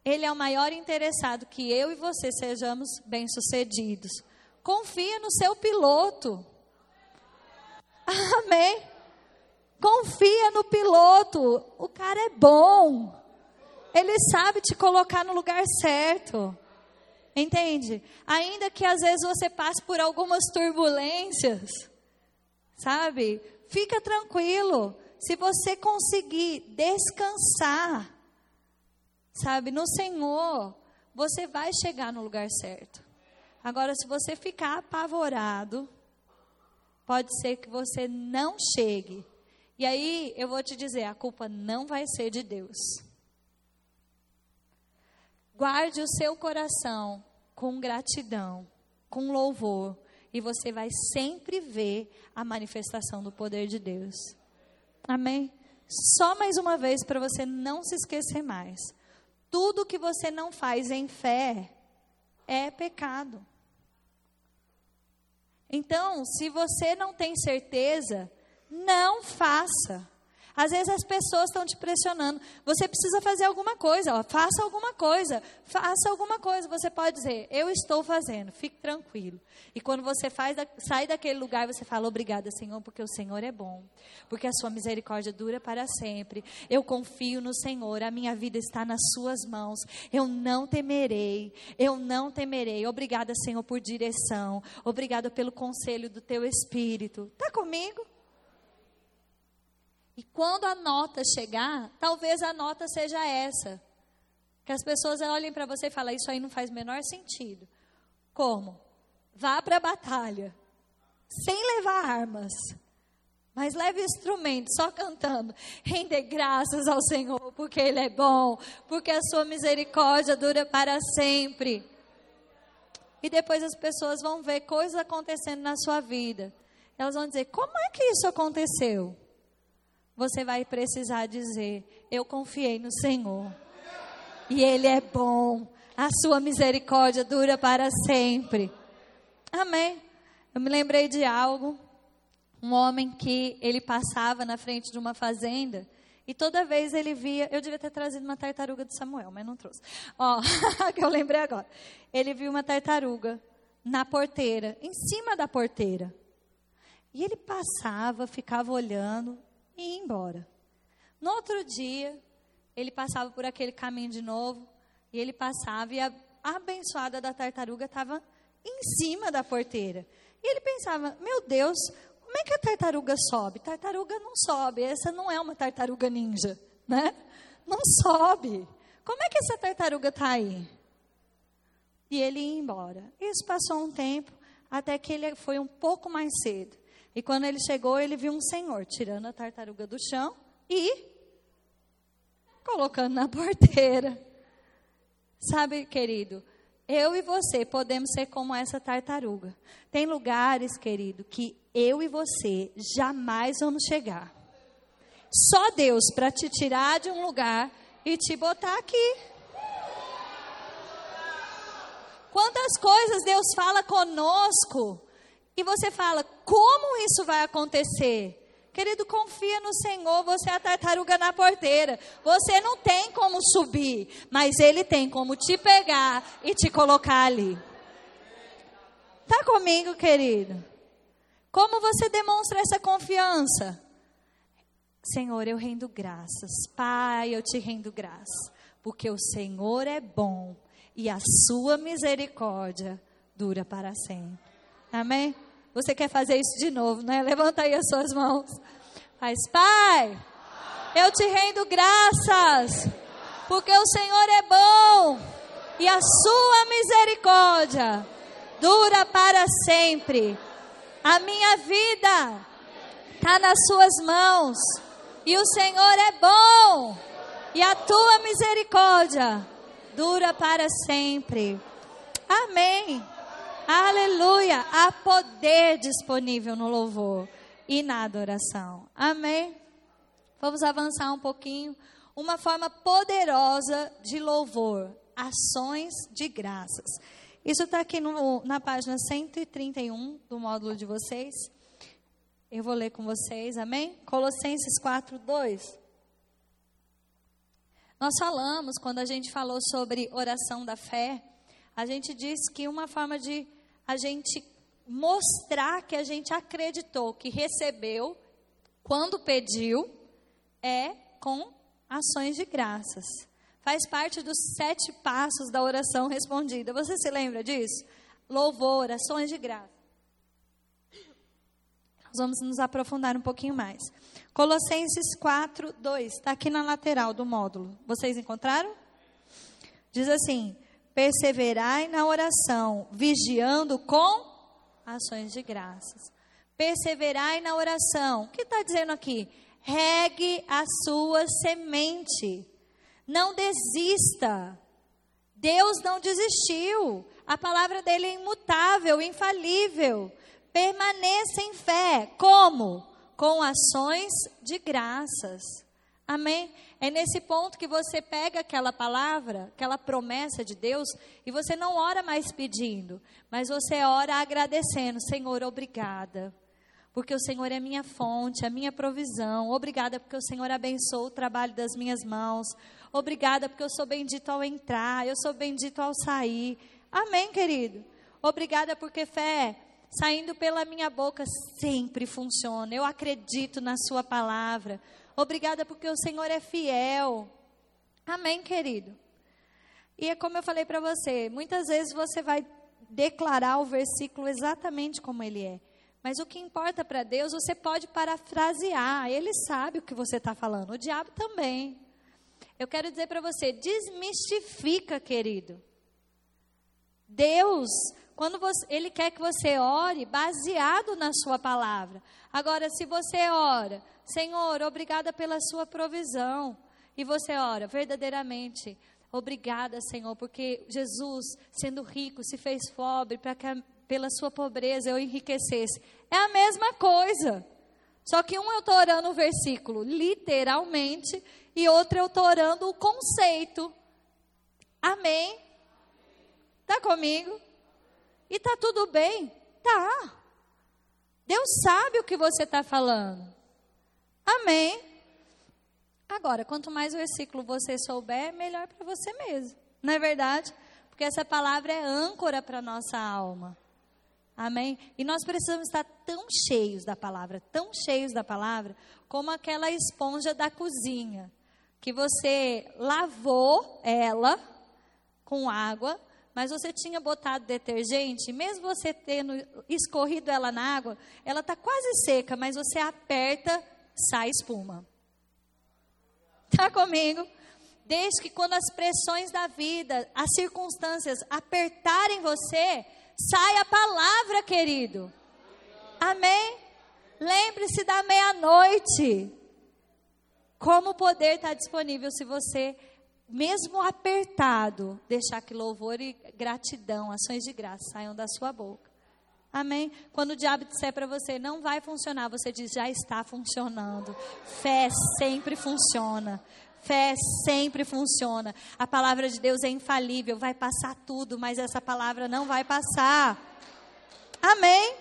Ele é o maior interessado que eu e você sejamos bem-sucedidos. Confia no seu piloto. Amém. Confia no piloto. O cara é bom. Ele sabe te colocar no lugar certo. Entende? Ainda que às vezes você passe por algumas turbulências, sabe? Fica tranquilo. Se você conseguir descansar, sabe, no Senhor, você vai chegar no lugar certo. Agora, se você ficar apavorado, pode ser que você não chegue. E aí, eu vou te dizer, a culpa não vai ser de Deus. Guarde o seu coração com gratidão, com louvor, e você vai sempre ver a manifestação do poder de Deus. Amém? Só mais uma vez para você não se esquecer mais. Tudo que você não faz em fé é pecado. Então, se você não tem certeza, não faça. Às vezes as pessoas estão te pressionando. Você precisa fazer alguma coisa, ó, faça alguma coisa, faça alguma coisa. Você pode dizer, eu estou fazendo, fique tranquilo. E quando você faz, sai daquele lugar, você fala, obrigada, Senhor, porque o Senhor é bom, porque a sua misericórdia dura para sempre. Eu confio no Senhor, a minha vida está nas suas mãos. Eu não temerei, eu não temerei. Obrigada, Senhor, por direção. Obrigada pelo conselho do teu Espírito. Está comigo? E quando a nota chegar, talvez a nota seja essa. Que as pessoas olhem para você e falem: Isso aí não faz o menor sentido. Como? Vá para a batalha, sem levar armas, mas leve instrumentos, só cantando. Render graças ao Senhor, porque Ele é bom, porque a sua misericórdia dura para sempre. E depois as pessoas vão ver coisas acontecendo na sua vida. Elas vão dizer: Como é que isso aconteceu? Você vai precisar dizer: Eu confiei no Senhor. E Ele é bom. A sua misericórdia dura para sempre. Amém. Eu me lembrei de algo. Um homem que ele passava na frente de uma fazenda. E toda vez ele via, eu devia ter trazido uma tartaruga do Samuel, mas não trouxe. Ó, [laughs] que eu lembrei agora. Ele viu uma tartaruga na porteira, em cima da porteira. E ele passava, ficava olhando e ia embora. No outro dia, ele passava por aquele caminho de novo, e ele passava, e a abençoada da tartaruga estava em cima da porteira. E ele pensava: Meu Deus, como é que a tartaruga sobe? Tartaruga não sobe, essa não é uma tartaruga ninja, né? Não sobe. Como é que essa tartaruga está aí? E ele ia embora. Isso passou um tempo, até que ele foi um pouco mais cedo. E quando ele chegou, ele viu um senhor tirando a tartaruga do chão e colocando na [laughs] porteira. Sabe, querido, eu e você podemos ser como essa tartaruga. Tem lugares, querido, que eu e você jamais vamos chegar. Só Deus para te tirar de um lugar e te botar aqui. Quantas coisas Deus fala conosco e você fala, como isso vai acontecer? Querido, confia no Senhor, você é a tartaruga na porteira. Você não tem como subir, mas Ele tem como te pegar e te colocar ali. Tá comigo, querido? Como você demonstra essa confiança? Senhor, eu rendo graças. Pai, eu te rendo graças. Porque o Senhor é bom e a sua misericórdia dura para sempre. Amém? Você quer fazer isso de novo, né? Levanta aí as suas mãos. Faz, Pai, eu te rendo graças, porque o Senhor é bom e a sua misericórdia dura para sempre. A minha vida está nas suas mãos e o Senhor é bom e a tua misericórdia dura para sempre. Amém. Aleluia. Há poder disponível no louvor e na adoração. Amém. Vamos avançar um pouquinho. Uma forma poderosa de louvor, ações de graças. Isso está aqui no, na página 131 do módulo de vocês. Eu vou ler com vocês, amém? Colossenses 4, 2. Nós falamos, quando a gente falou sobre oração da fé, a gente disse que uma forma de a gente mostrar que a gente acreditou, que recebeu, quando pediu, é com ações de graças. Faz parte dos sete passos da oração respondida. Você se lembra disso? Louvor, ações de graça. Nós vamos nos aprofundar um pouquinho mais. Colossenses 4, 2. Está aqui na lateral do módulo. Vocês encontraram? Diz assim: Perseverai na oração, vigiando com ações de graças. Perseverai na oração. O que está dizendo aqui? Regue a sua semente. Não desista. Deus não desistiu. A palavra dele é imutável, infalível. Permaneça em fé. Como? Com ações de graças. Amém? É nesse ponto que você pega aquela palavra, aquela promessa de Deus, e você não ora mais pedindo, mas você ora agradecendo: Senhor, obrigada. Porque o Senhor é minha fonte, a minha provisão. Obrigada porque o Senhor abençoa o trabalho das minhas mãos. Obrigada porque eu sou bendito ao entrar, eu sou bendito ao sair. Amém, querido? Obrigada porque fé saindo pela minha boca sempre funciona. Eu acredito na Sua palavra. Obrigada porque o Senhor é fiel. Amém, querido? E é como eu falei para você, muitas vezes você vai declarar o versículo exatamente como ele é. Mas o que importa para Deus, você pode parafrasear. Ele sabe o que você está falando. O diabo também. Eu quero dizer para você, desmistifica, querido. Deus, quando você, Ele quer que você ore baseado na Sua palavra. Agora, se você ora Senhor, obrigada pela sua provisão. E você ora, verdadeiramente, obrigada, Senhor, porque Jesus, sendo rico, se fez pobre para que pela sua pobreza eu enriquecesse. É a mesma coisa. Só que um eu estou orando o versículo literalmente e outro eu estou orando o conceito. Amém? Tá comigo? E tá tudo bem? Tá. Deus sabe o que você está falando. Amém. Agora, quanto mais versículo você souber, melhor para você mesmo. Não é verdade? Porque essa palavra é âncora para nossa alma. Amém? E nós precisamos estar tão cheios da palavra, tão cheios da palavra, como aquela esponja da cozinha, que você lavou ela com água, mas você tinha botado detergente, mesmo você tendo escorrido ela na água, ela está quase seca, mas você aperta, sai espuma. Está comigo? Desde que quando as pressões da vida, as circunstâncias apertarem você, sai a palavra, querido. Amém? Lembre-se da meia-noite. Como o poder está disponível se você mesmo apertado, deixar que louvor e gratidão, ações de graça saiam da sua boca. Amém? Quando o diabo disser para você, não vai funcionar, você diz, já está funcionando. Fé sempre funciona. Fé sempre funciona. A palavra de Deus é infalível, vai passar tudo, mas essa palavra não vai passar. Amém?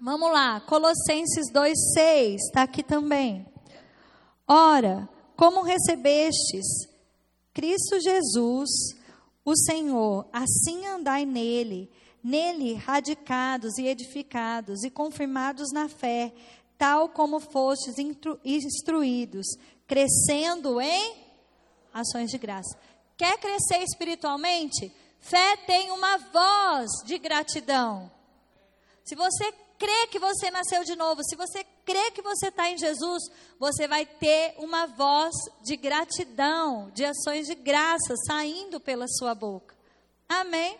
Vamos lá, Colossenses 2,6, está aqui também. Ora, como recebestes Cristo Jesus, o Senhor, assim andai nele, nele radicados e edificados e confirmados na fé, tal como fostes instruídos, crescendo em ações de graça. Quer crescer espiritualmente? Fé tem uma voz de gratidão. Se você crê que você nasceu de novo, se você crê que você está em Jesus, você vai ter uma voz de gratidão, de ações de graça saindo pela sua boca. Amém?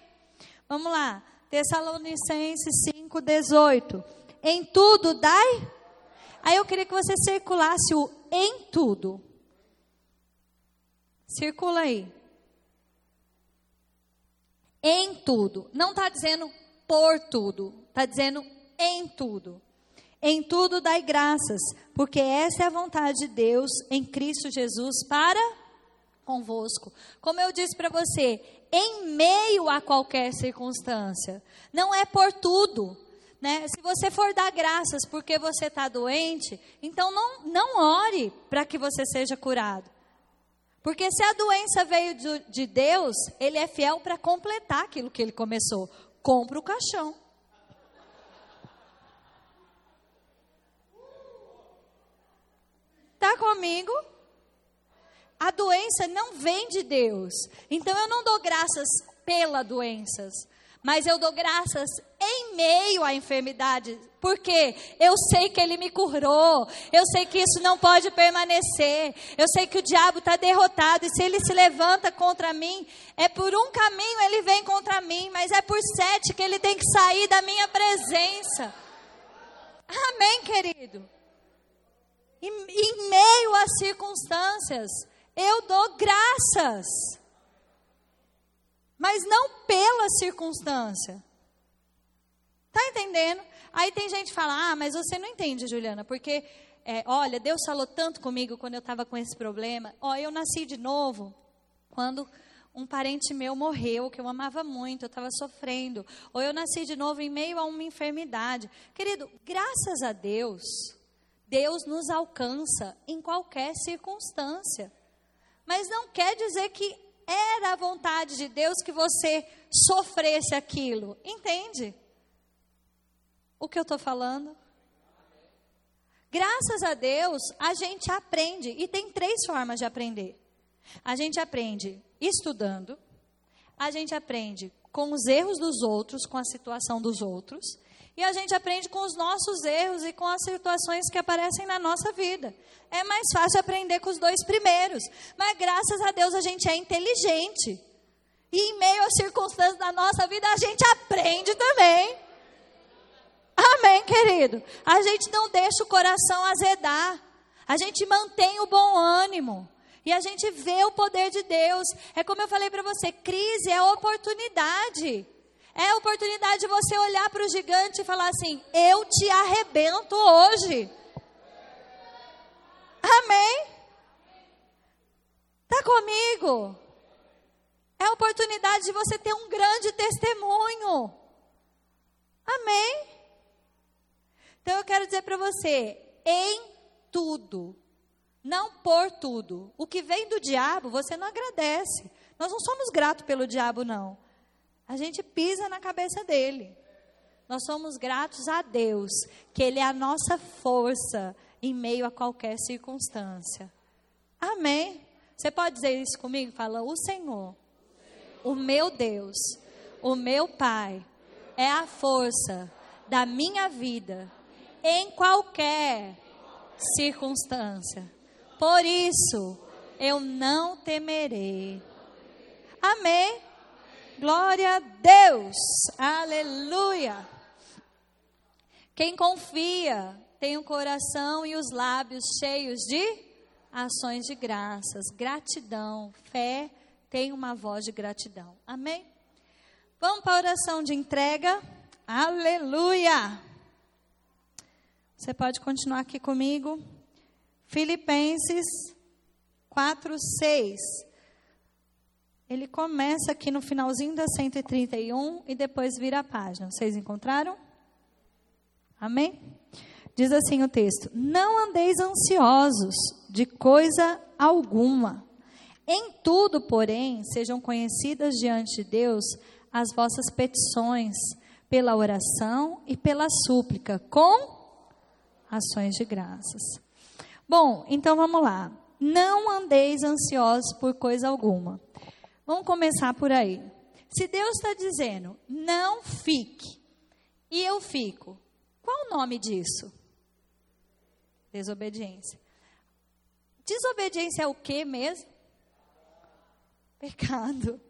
Vamos lá. Tessalonicenses 5,18. Em tudo dai. Aí eu queria que você circulasse o em tudo. Circula aí. Em tudo. Não está dizendo por tudo. Está dizendo em tudo. Em tudo dai graças, porque essa é a vontade de Deus em Cristo Jesus para convosco. Como eu disse para você, em meio a qualquer circunstância, não é por tudo. Né? Se você for dar graças porque você está doente, então não, não ore para que você seja curado. Porque se a doença veio de, de Deus, Ele é fiel para completar aquilo que Ele começou. Compra o caixão. Está comigo? A doença não vem de Deus. Então eu não dou graças pela doenças, mas eu dou graças em meio à enfermidade, porque eu sei que Ele me curou, eu sei que isso não pode permanecer, eu sei que o diabo está derrotado, e se ele se levanta contra mim, é por um caminho ele vem contra mim, mas é por sete que ele tem que sair da minha presença. Amém, querido? Em, em meio às circunstâncias, eu dou graças. Mas não pela circunstância. Tá entendendo? Aí tem gente que fala: Ah, mas você não entende, Juliana, porque, é, olha, Deus falou tanto comigo quando eu estava com esse problema. Ó, eu nasci de novo quando um parente meu morreu, que eu amava muito, eu estava sofrendo. Ou eu nasci de novo em meio a uma enfermidade. Querido, graças a Deus, Deus nos alcança em qualquer circunstância. Mas não quer dizer que era a vontade de Deus que você sofresse aquilo. Entende? O que eu estou falando? Graças a Deus, a gente aprende. E tem três formas de aprender: a gente aprende estudando, a gente aprende com os erros dos outros, com a situação dos outros, e a gente aprende com os nossos erros e com as situações que aparecem na nossa vida. É mais fácil aprender com os dois primeiros. Mas graças a Deus a gente é inteligente. E em meio às circunstâncias da nossa vida a gente aprende também. Amém, querido? A gente não deixa o coração azedar. A gente mantém o bom ânimo. E a gente vê o poder de Deus. É como eu falei para você: crise é oportunidade. É a oportunidade de você olhar para o gigante e falar assim: Eu te arrebento hoje. Amém? Está comigo? É a oportunidade de você ter um grande testemunho. Amém? Então eu quero dizer para você: em tudo, não por tudo. O que vem do diabo, você não agradece. Nós não somos gratos pelo diabo, não a gente pisa na cabeça dele. Nós somos gratos a Deus, que Ele é a nossa força em meio a qualquer circunstância. Amém? Você pode dizer isso comigo? Fala, o Senhor, o meu Deus, o meu Pai, é a força da minha vida em qualquer circunstância. Por isso, eu não temerei. Amém. Glória a Deus. Aleluia. Quem confia tem o coração e os lábios cheios de ações de graças, gratidão, fé, tem uma voz de gratidão. Amém? Vamos para a oração de entrega. Aleluia! Você pode continuar aqui comigo. Filipenses 4, 6. Ele começa aqui no finalzinho da 131 e depois vira a página. Vocês encontraram? Amém? Diz assim o texto: Não andeis ansiosos de coisa alguma. Em tudo, porém, sejam conhecidas diante de Deus as vossas petições, pela oração e pela súplica, com ações de graças. Bom, então vamos lá. Não andeis ansiosos por coisa alguma. Vamos começar por aí. Se Deus está dizendo, não fique, e eu fico, qual o nome disso? Desobediência. Desobediência é o que mesmo? Pecado.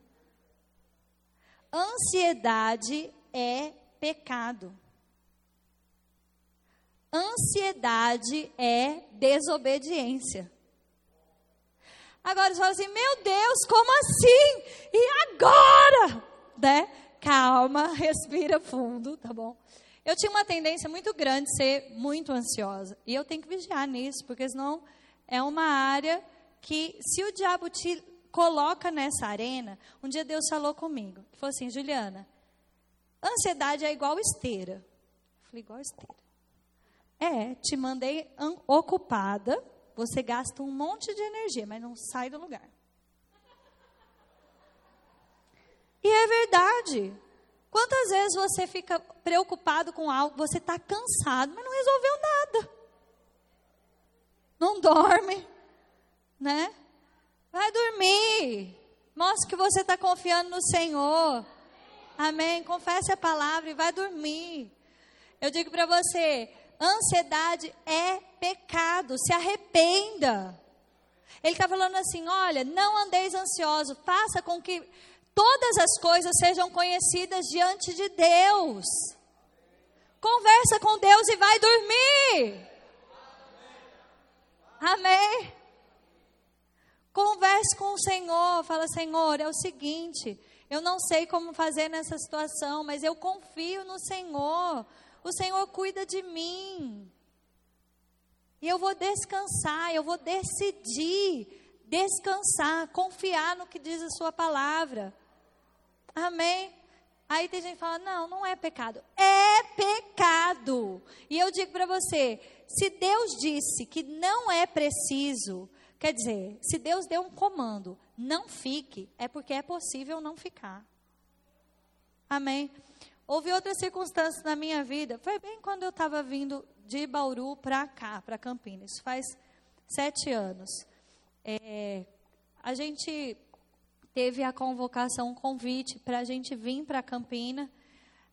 Ansiedade é pecado. Ansiedade é desobediência. Agora você fala assim, meu Deus, como assim? E agora? Né? Calma, [laughs] respira fundo, tá bom? Eu tinha uma tendência muito grande de ser muito ansiosa. E eu tenho que vigiar nisso, porque senão é uma área que, se o diabo te coloca nessa arena, um dia Deus falou comigo. Ele falou assim, Juliana, ansiedade é igual esteira. Eu falei, igual esteira. É, te mandei ocupada, você gasta um monte de energia, mas não sai do lugar. E é verdade. Quantas vezes você fica preocupado com algo, você está cansado, mas não resolveu nada. Não dorme, né? Vai dormir. Mostre que você está confiando no Senhor. Amém. Confesse a palavra e vai dormir. Eu digo para você: ansiedade é pecado. Se arrependa. Ele está falando assim: olha, não andeis ansioso, faça com que todas as coisas sejam conhecidas diante de Deus. Conversa com Deus e vai dormir. Amém? Converse com o Senhor. Fala, Senhor, é o seguinte. Eu não sei como fazer nessa situação, mas eu confio no Senhor. O Senhor cuida de mim. E eu vou descansar, eu vou decidir descansar, confiar no que diz a sua palavra. Amém? Aí tem gente que fala: não, não é pecado. É pecado. E eu digo para você: se Deus disse que não é preciso, quer dizer, se Deus deu um comando, não fique, é porque é possível não ficar. Amém? Houve outras circunstâncias na minha vida. Foi bem quando eu estava vindo de Bauru para cá, para Campinas. Faz sete anos. É, a gente teve a convocação, um convite para a gente vir para Campina,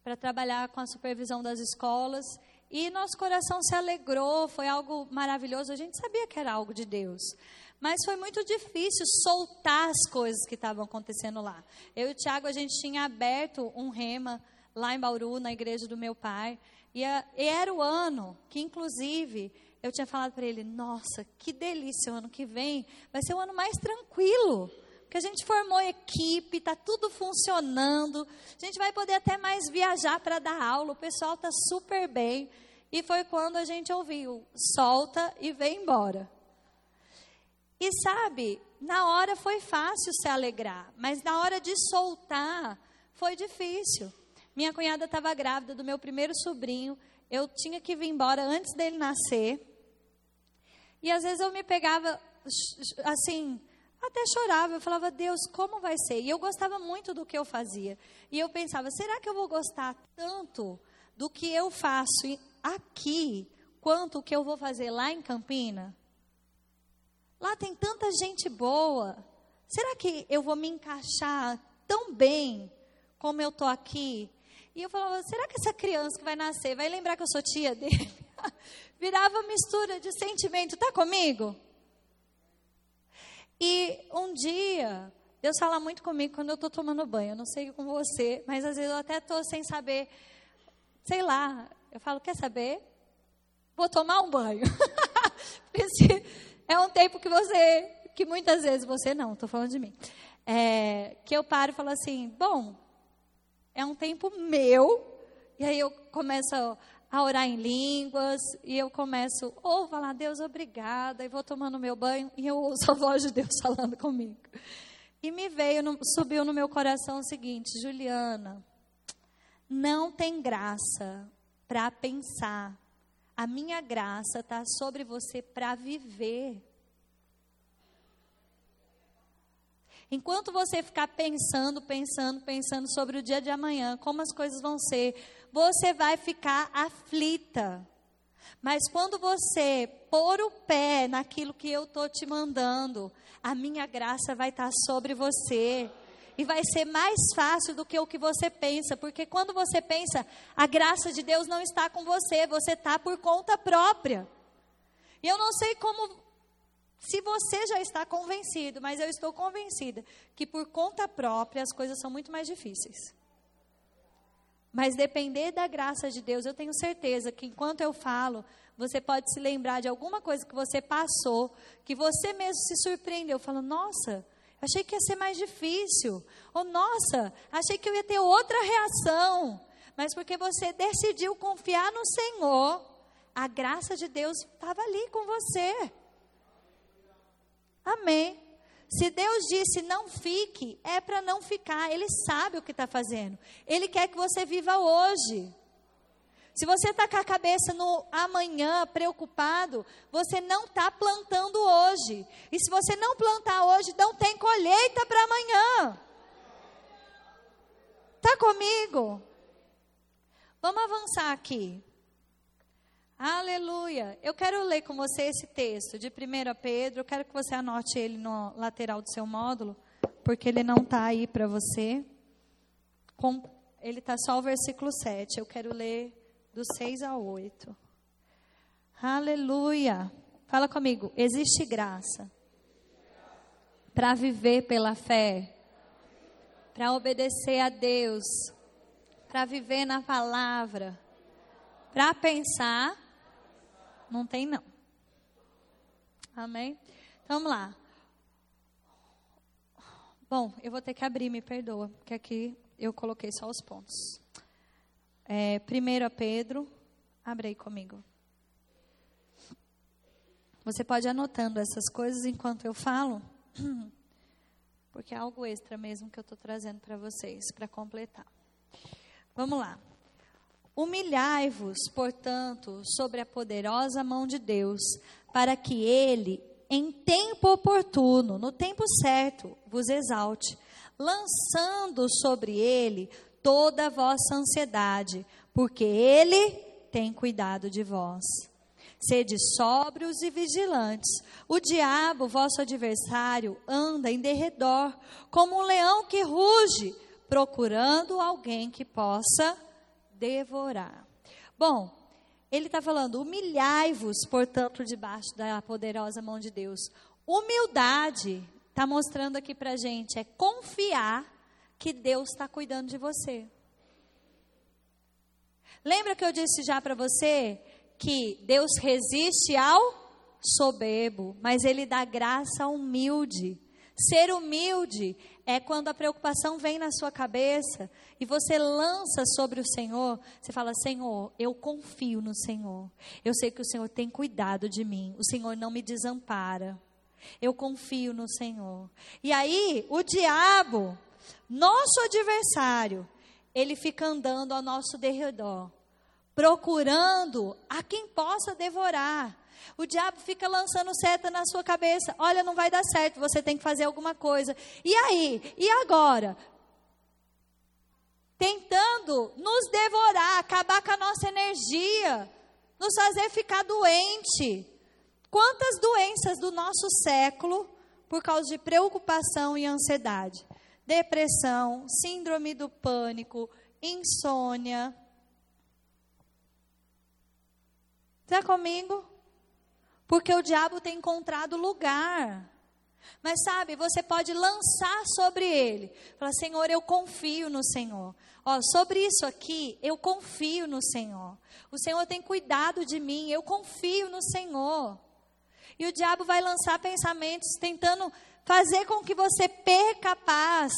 para trabalhar com a supervisão das escolas. E nosso coração se alegrou, foi algo maravilhoso. A gente sabia que era algo de Deus. Mas foi muito difícil soltar as coisas que estavam acontecendo lá. Eu e o Tiago, a gente tinha aberto um rema lá em Bauru, na igreja do meu pai. E, era o ano que, inclusive, eu tinha falado para ele: Nossa, que delícia, o ano que vem vai ser o ano mais tranquilo que a gente formou equipe, está tudo funcionando, a gente vai poder até mais viajar para dar aula, o pessoal está super bem. E foi quando a gente ouviu: solta e vem embora. E sabe, na hora foi fácil se alegrar, mas na hora de soltar foi difícil. Minha cunhada estava grávida do meu primeiro sobrinho, eu tinha que vir embora antes dele nascer. E às vezes eu me pegava assim, até chorava, eu falava, Deus, como vai ser? E eu gostava muito do que eu fazia. E eu pensava, será que eu vou gostar tanto do que eu faço aqui quanto o que eu vou fazer lá em Campina? Lá tem tanta gente boa. Será que eu vou me encaixar tão bem como eu tô aqui? E eu falava, será que essa criança que vai nascer vai lembrar que eu sou tia dele? [laughs] Virava mistura de sentimento, tá comigo? E um dia, Deus fala muito comigo quando eu estou tomando banho. Eu não sei com você, mas às vezes eu até estou sem saber, sei lá. Eu falo, quer saber? Vou tomar um banho. [laughs] É um tempo que você, que muitas vezes você não, estou falando de mim. É, que eu paro e falo assim, bom, é um tempo meu, e aí eu começo a orar em línguas, e eu começo, ou falar, Deus, obrigada, e vou tomando meu banho, e eu ouço a voz de Deus [laughs] falando comigo. E me veio, no, subiu no meu coração o seguinte, Juliana, não tem graça para pensar, a minha graça está sobre você para viver. Enquanto você ficar pensando, pensando, pensando sobre o dia de amanhã, como as coisas vão ser, você vai ficar aflita. Mas quando você pôr o pé naquilo que eu estou te mandando, a minha graça vai estar sobre você. E vai ser mais fácil do que o que você pensa, porque quando você pensa, a graça de Deus não está com você, você está por conta própria. E eu não sei como se você já está convencido, mas eu estou convencida que por conta própria as coisas são muito mais difíceis. Mas depender da graça de Deus, eu tenho certeza que enquanto eu falo, você pode se lembrar de alguma coisa que você passou, que você mesmo se surpreendeu, falando: "Nossa, achei que ia ser mais difícil". Ou "Nossa, achei que eu ia ter outra reação". Mas porque você decidiu confiar no Senhor, a graça de Deus estava ali com você. Amém. Se Deus disse não fique, é para não ficar. Ele sabe o que está fazendo. Ele quer que você viva hoje. Se você está com a cabeça no amanhã, preocupado, você não está plantando hoje. E se você não plantar hoje, não tem colheita para amanhã. Está comigo? Vamos avançar aqui. Aleluia. Eu quero ler com você esse texto de 1 Pedro. Eu quero que você anote ele no lateral do seu módulo, porque ele não está aí para você. Ele está só o versículo 7. Eu quero ler do 6 ao 8. Aleluia. Fala comigo. Existe graça para viver pela fé, para obedecer a Deus, para viver na palavra, para pensar não tem, não. Amém? Então, vamos lá. Bom, eu vou ter que abrir, me perdoa, porque aqui eu coloquei só os pontos. É, 1 Pedro, abre aí comigo. Você pode ir anotando essas coisas enquanto eu falo, [clears throat] porque é algo extra mesmo que eu estou trazendo para vocês, para completar. Vamos lá. Humilhai-vos, portanto, sobre a poderosa mão de Deus, para que ele, em tempo oportuno, no tempo certo, vos exalte, lançando sobre ele toda a vossa ansiedade, porque ele tem cuidado de vós. Sede sóbrios e vigilantes. O diabo, vosso adversário, anda em derredor, como um leão que ruge, procurando alguém que possa devorar. Bom, ele está falando: humilhai-vos, portanto, debaixo da poderosa mão de Deus. Humildade, está mostrando aqui para gente, é confiar que Deus está cuidando de você. Lembra que eu disse já para você que Deus resiste ao soberbo, mas Ele dá graça ao humilde. Ser humilde é quando a preocupação vem na sua cabeça e você lança sobre o Senhor, você fala: Senhor, eu confio no Senhor. Eu sei que o Senhor tem cuidado de mim. O Senhor não me desampara. Eu confio no Senhor. E aí, o diabo, nosso adversário, ele fica andando ao nosso derredor, procurando a quem possa devorar. O diabo fica lançando seta na sua cabeça. Olha, não vai dar certo, você tem que fazer alguma coisa. E aí? E agora? tentando nos devorar, acabar com a nossa energia, nos fazer ficar doente. Quantas doenças do nosso século por causa de preocupação e ansiedade? Depressão, síndrome do pânico, insônia. Está comigo? Porque o diabo tem encontrado lugar. Mas sabe, você pode lançar sobre ele. Falar, Senhor, eu confio no Senhor. Ó, sobre isso aqui, eu confio no Senhor. O Senhor tem cuidado de mim, eu confio no Senhor. E o diabo vai lançar pensamentos tentando fazer com que você perca a paz.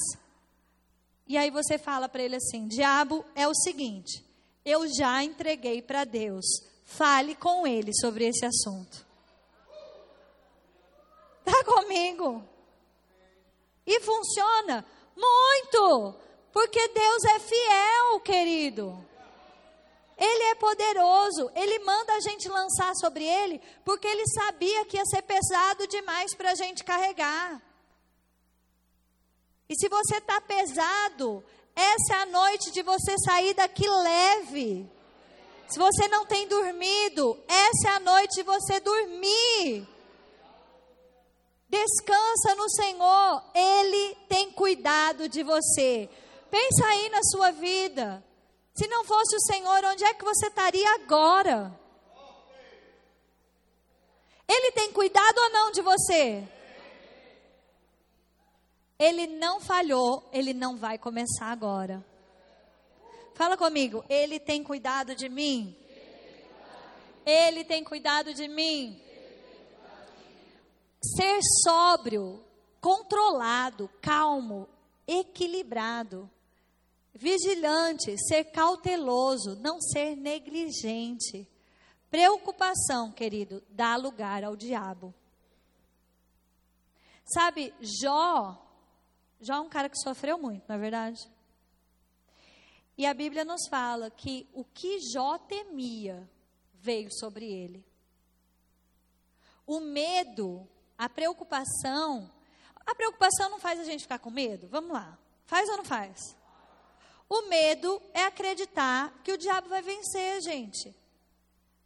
E aí você fala para ele assim: Diabo, é o seguinte, eu já entreguei para Deus. Fale com ele sobre esse assunto. Está comigo? E funciona muito, porque Deus é fiel, querido. Ele é poderoso, ele manda a gente lançar sobre ele, porque ele sabia que ia ser pesado demais para a gente carregar. E se você está pesado, essa é a noite de você sair daqui leve. Se você não tem dormido, essa é a noite de você dormir. Descansa no Senhor, Ele tem cuidado de você. Pensa aí na sua vida. Se não fosse o Senhor, onde é que você estaria agora? Ele tem cuidado ou não de você? Ele não falhou, ele não vai começar agora. Fala comigo, ele tem cuidado de mim? Ele tem cuidado de mim? Ser sóbrio, controlado, calmo, equilibrado, vigilante, ser cauteloso, não ser negligente. Preocupação, querido, dá lugar ao diabo. Sabe, Jó, Jó é um cara que sofreu muito, não é verdade? E a Bíblia nos fala que o que Jó temia veio sobre ele. O medo a preocupação. A preocupação não faz a gente ficar com medo? Vamos lá. Faz ou não faz? O medo é acreditar que o diabo vai vencer, gente.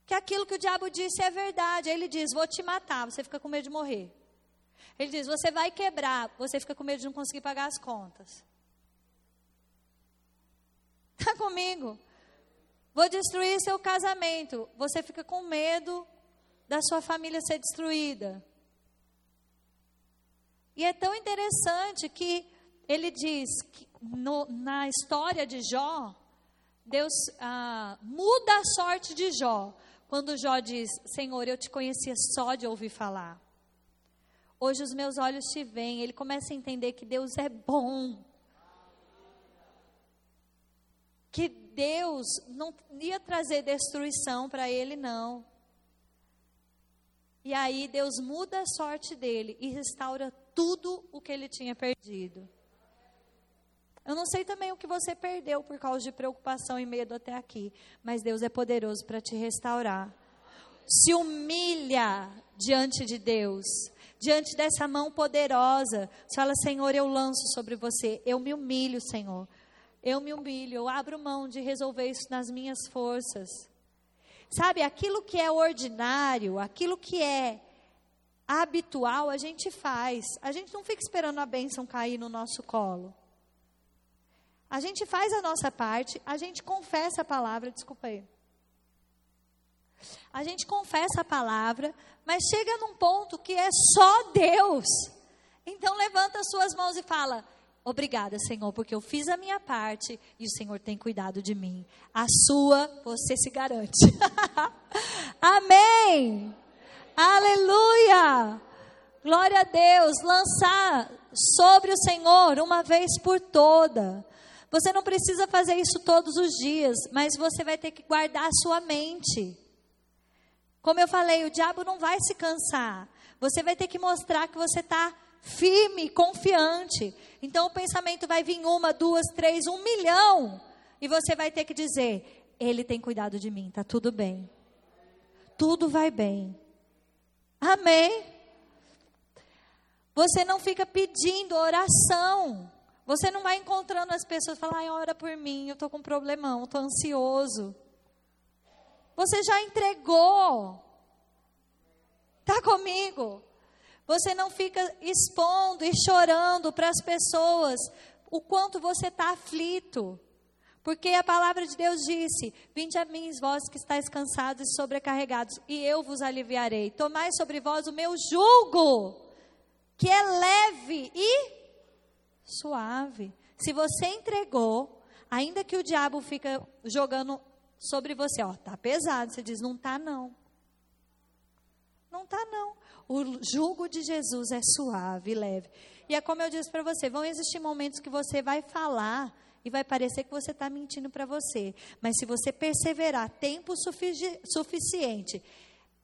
Que aquilo que o diabo disse é verdade. Ele diz: Vou te matar, você fica com medo de morrer. Ele diz: Você vai quebrar, você fica com medo de não conseguir pagar as contas. Está [laughs] comigo? Vou destruir seu casamento. Você fica com medo da sua família ser destruída. E é tão interessante que ele diz que no, na história de Jó, Deus ah, muda a sorte de Jó. Quando Jó diz: Senhor, eu te conhecia só de ouvir falar. Hoje os meus olhos te veem. Ele começa a entender que Deus é bom. Que Deus não ia trazer destruição para ele, não. E aí Deus muda a sorte dele e restaura tudo o que ele tinha perdido. Eu não sei também o que você perdeu por causa de preocupação e medo até aqui, mas Deus é poderoso para te restaurar. Se humilha diante de Deus, diante dessa mão poderosa. Você fala, Senhor, eu lanço sobre você. Eu me humilho, Senhor. Eu me humilho, eu abro mão de resolver isso nas minhas forças. Sabe, aquilo que é ordinário, aquilo que é habitual a gente faz. A gente não fica esperando a bênção cair no nosso colo. A gente faz a nossa parte, a gente confessa a palavra, desculpa aí. A gente confessa a palavra, mas chega num ponto que é só Deus. Então levanta as suas mãos e fala: Obrigada, Senhor, porque eu fiz a minha parte e o Senhor tem cuidado de mim. A sua, você se garante. [laughs] Amém. Aleluia! Glória a Deus, lançar sobre o Senhor uma vez por toda. Você não precisa fazer isso todos os dias, mas você vai ter que guardar a sua mente. Como eu falei, o diabo não vai se cansar. Você vai ter que mostrar que você está firme, confiante. Então o pensamento vai vir uma, duas, três, um milhão. E você vai ter que dizer: Ele tem cuidado de mim, está tudo bem. Tudo vai bem. Amém? Você não fica pedindo oração. Você não vai encontrando as pessoas falar, ai, ora por mim, eu estou com um problemão, estou ansioso. Você já entregou. Está comigo? Você não fica expondo e chorando para as pessoas o quanto você está aflito. Porque a palavra de Deus disse: Vinde a mim, vós que estáis cansados e sobrecarregados, e eu vos aliviarei. Tomai sobre vós o meu jugo, que é leve e suave. Se você entregou, ainda que o diabo fica jogando sobre você, ó, tá pesado, você diz, não tá não. Não tá não. O jugo de Jesus é suave e leve. E é como eu disse para você, vão existir momentos que você vai falar e vai parecer que você está mentindo para você. Mas se você perseverar tempo sufici suficiente,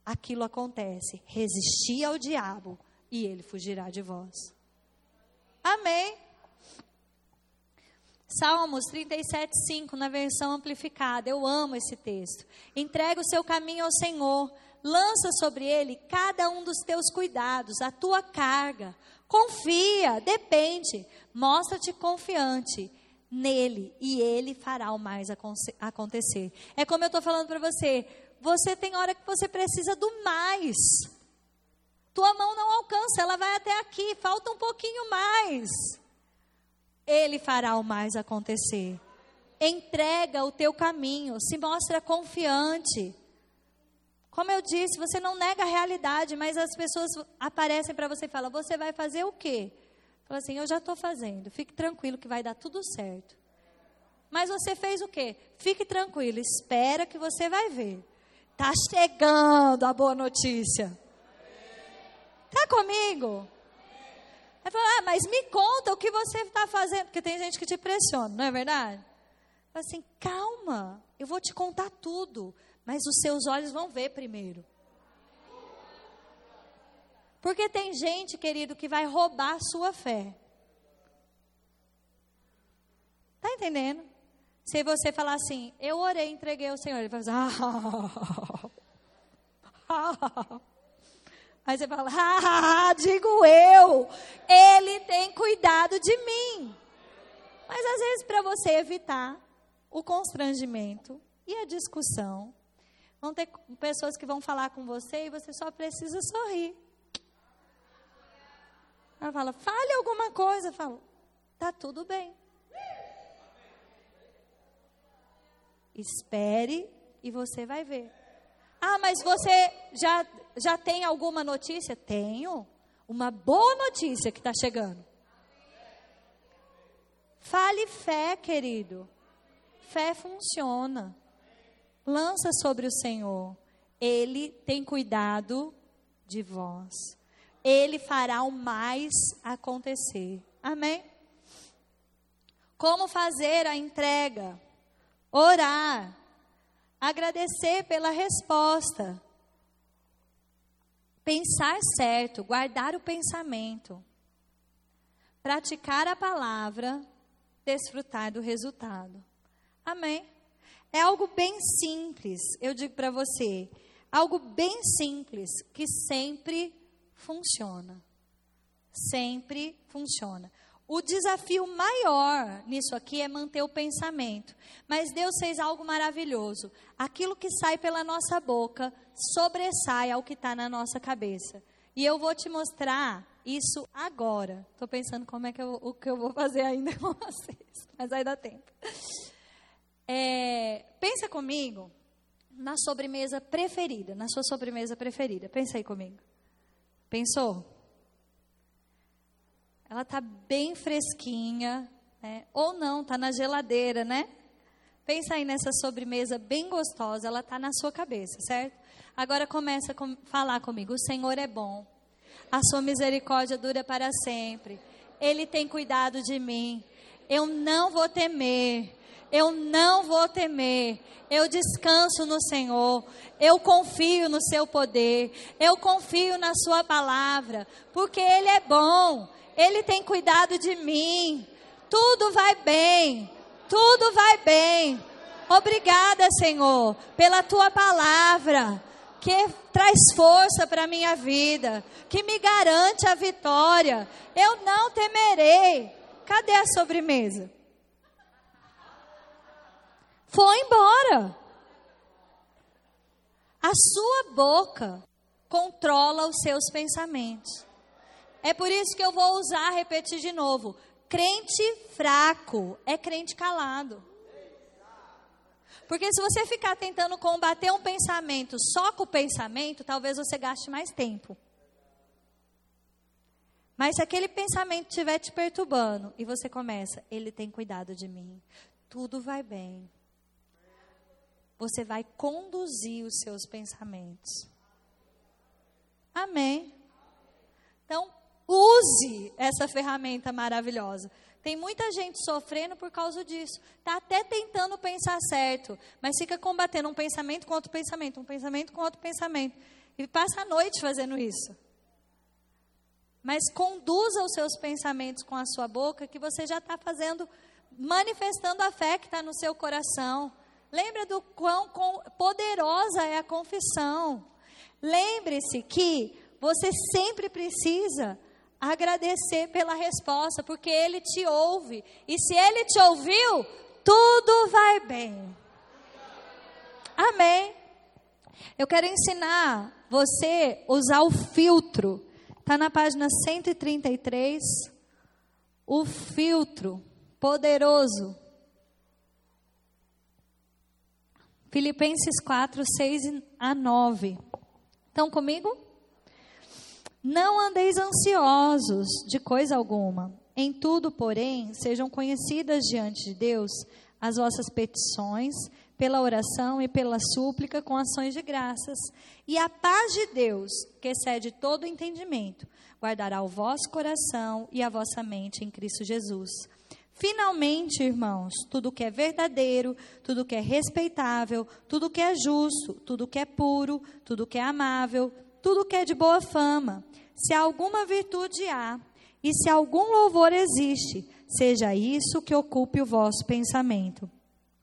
aquilo acontece. Resistir ao diabo e ele fugirá de vós. Amém. Salmos 37, 5, na versão amplificada. Eu amo esse texto. Entrega o seu caminho ao Senhor. Lança sobre ele cada um dos teus cuidados, a tua carga. Confia, depende. Mostra-te confiante nele e ele fará o mais acontecer. É como eu estou falando para você, você tem hora que você precisa do mais. Tua mão não alcança, ela vai até aqui, falta um pouquinho mais. Ele fará o mais acontecer. Entrega o teu caminho, se mostra confiante. Como eu disse, você não nega a realidade, mas as pessoas aparecem para você e falam: Você vai fazer o quê? Fala assim: Eu já estou fazendo, fique tranquilo que vai dar tudo certo. Mas você fez o quê? Fique tranquilo, espera que você vai ver. Está chegando a boa notícia. Está comigo? Aí fala, ah, mas me conta o que você está fazendo, porque tem gente que te pressiona, não é verdade? Fala assim, calma, eu vou te contar tudo, mas os seus olhos vão ver primeiro. Porque tem gente, querido, que vai roubar a sua fé. Tá entendendo? Se você falar assim, eu orei, entreguei ao Senhor, ele vai dizer, ah, [laughs] Aí você fala, ah, digo eu, ele tem cuidado de mim. Mas às vezes, para você evitar o constrangimento e a discussão, vão ter pessoas que vão falar com você e você só precisa sorrir. Ela fala, fale alguma coisa. Eu falo, tá tudo bem. Espere e você vai ver. Ah, mas você já, já tem alguma notícia? Tenho. Uma boa notícia que está chegando. Fale fé, querido. Fé funciona. Lança sobre o Senhor. Ele tem cuidado de vós. Ele fará o mais acontecer. Amém? Como fazer a entrega? Orar. Agradecer pela resposta. Pensar certo, guardar o pensamento. Praticar a palavra, desfrutar do resultado. Amém? É algo bem simples, eu digo para você. Algo bem simples que sempre funciona. Sempre funciona. O desafio maior nisso aqui é manter o pensamento. Mas Deus fez algo maravilhoso. Aquilo que sai pela nossa boca sobressai ao que está na nossa cabeça. E eu vou te mostrar isso agora. Estou pensando como é que eu, o que eu vou fazer ainda [laughs] com vocês. Mas vai dar tempo. É, pensa comigo na sobremesa preferida, na sua sobremesa preferida. Pensa aí comigo. Pensou? Ela está bem fresquinha, né? ou não, está na geladeira, né? Pensa aí nessa sobremesa bem gostosa, ela está na sua cabeça, certo? Agora começa a falar comigo: o Senhor é bom, a sua misericórdia dura para sempre, Ele tem cuidado de mim, eu não vou temer, eu não vou temer. Eu descanso no Senhor. Eu confio no seu poder. Eu confio na sua palavra, porque ele é bom. Ele tem cuidado de mim. Tudo vai bem. Tudo vai bem. Obrigada, Senhor, pela tua palavra que traz força para a minha vida, que me garante a vitória. Eu não temerei cadê a sobremesa? Foi embora. A sua boca controla os seus pensamentos. É por isso que eu vou usar, repetir de novo. Crente fraco é crente calado. Porque se você ficar tentando combater um pensamento só com o pensamento, talvez você gaste mais tempo. Mas se aquele pensamento estiver te perturbando e você começa, ele tem cuidado de mim, tudo vai bem. Você vai conduzir os seus pensamentos. Amém. Então, use essa ferramenta maravilhosa. Tem muita gente sofrendo por causa disso. Está até tentando pensar certo, mas fica combatendo um pensamento com outro pensamento, um pensamento com outro pensamento. E passa a noite fazendo isso. Mas conduza os seus pensamentos com a sua boca, que você já está fazendo, manifestando a fé que está no seu coração. Lembra do quão poderosa é a confissão. Lembre-se que você sempre precisa agradecer pela resposta, porque Ele te ouve. E se Ele te ouviu, tudo vai bem. Amém. Eu quero ensinar você a usar o filtro. Está na página 133. O filtro poderoso. Filipenses 4, 6 a 9. Estão comigo? Não andeis ansiosos de coisa alguma. Em tudo, porém, sejam conhecidas diante de Deus as vossas petições, pela oração e pela súplica com ações de graças. E a paz de Deus, que excede todo entendimento, guardará o vosso coração e a vossa mente em Cristo Jesus. Finalmente, irmãos, tudo que é verdadeiro, tudo que é respeitável, tudo que é justo, tudo que é puro, tudo que é amável, tudo que é de boa fama, se alguma virtude há e se algum louvor existe, seja isso que ocupe o vosso pensamento.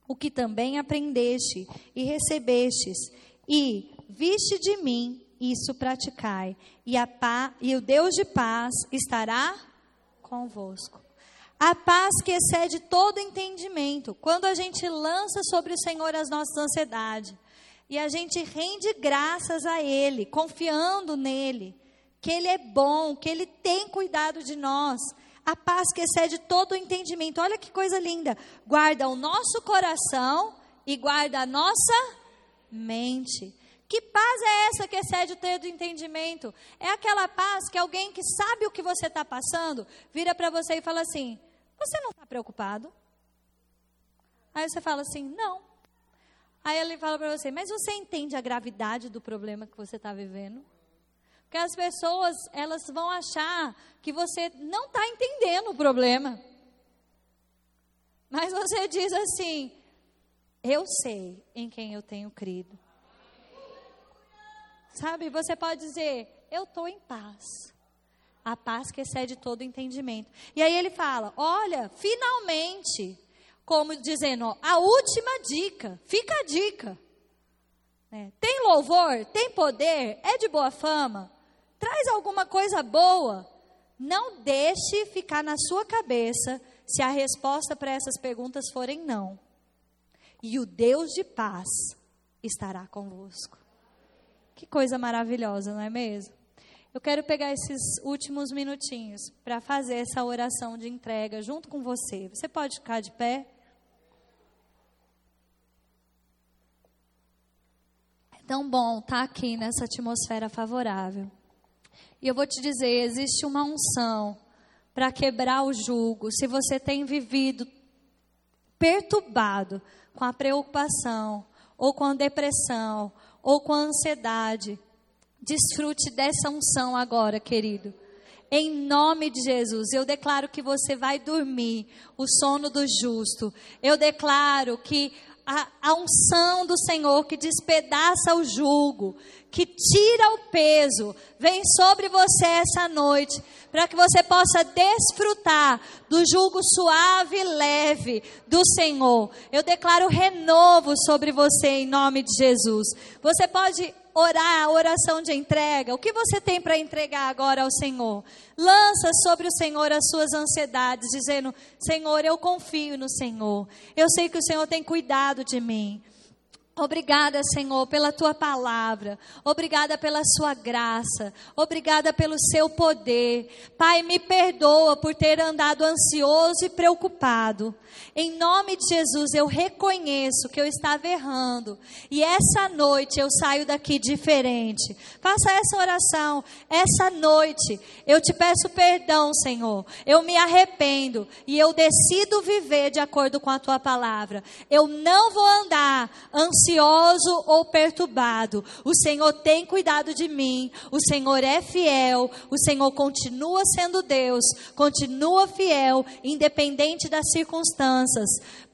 O que também aprendeste e recebestes, e viste de mim, isso praticai, e, a paz, e o Deus de paz estará convosco. A paz que excede todo entendimento. Quando a gente lança sobre o Senhor as nossas ansiedades, e a gente rende graças a Ele, confiando nele, que Ele é bom, que Ele tem cuidado de nós. A paz que excede todo o entendimento. Olha que coisa linda. Guarda o nosso coração e guarda a nossa mente. Que paz é essa que excede o entendimento? É aquela paz que alguém que sabe o que você está passando vira para você e fala assim: Você não está preocupado? Aí você fala assim: Não. Aí ele fala para você: Mas você entende a gravidade do problema que você está vivendo? Porque as pessoas, elas vão achar que você não está entendendo o problema. Mas você diz assim: Eu sei em quem eu tenho crido. Sabe, você pode dizer: Eu estou em paz. A paz que excede todo entendimento. E aí ele fala: Olha, finalmente, como dizendo, ó, a última dica, fica a dica. É, tem louvor, tem poder, é de boa fama traz alguma coisa boa. Não deixe ficar na sua cabeça se a resposta para essas perguntas forem não. E o Deus de paz estará convosco. Que coisa maravilhosa, não é mesmo? Eu quero pegar esses últimos minutinhos para fazer essa oração de entrega junto com você. Você pode ficar de pé? É tão bom estar aqui nessa atmosfera favorável. E eu vou te dizer: existe uma unção para quebrar o jugo. Se você tem vivido perturbado com a preocupação, ou com a depressão, ou com a ansiedade, desfrute dessa unção agora, querido. Em nome de Jesus, eu declaro que você vai dormir o sono do justo. Eu declaro que a, a unção do Senhor que despedaça o jugo, que tira o peso, vem sobre você essa noite, para que você possa desfrutar do jugo suave e leve do Senhor. Eu declaro renovo sobre você em nome de Jesus. Você pode orar a oração de entrega. O que você tem para entregar agora ao Senhor? Lança sobre o Senhor as suas ansiedades, dizendo: Senhor, eu confio no Senhor. Eu sei que o Senhor tem cuidado de mim. Obrigada, Senhor, pela tua palavra. Obrigada pela sua graça. Obrigada pelo seu poder. Pai, me perdoa por ter andado ansioso e preocupado. Em nome de Jesus, eu reconheço que eu estava errando. E essa noite eu saio daqui diferente. Faça essa oração. Essa noite eu te peço perdão, Senhor. Eu me arrependo e eu decido viver de acordo com a tua palavra. Eu não vou andar ansioso ou perturbado. O Senhor tem cuidado de mim. O Senhor é fiel. O Senhor continua sendo Deus. Continua fiel, independente das circunstâncias.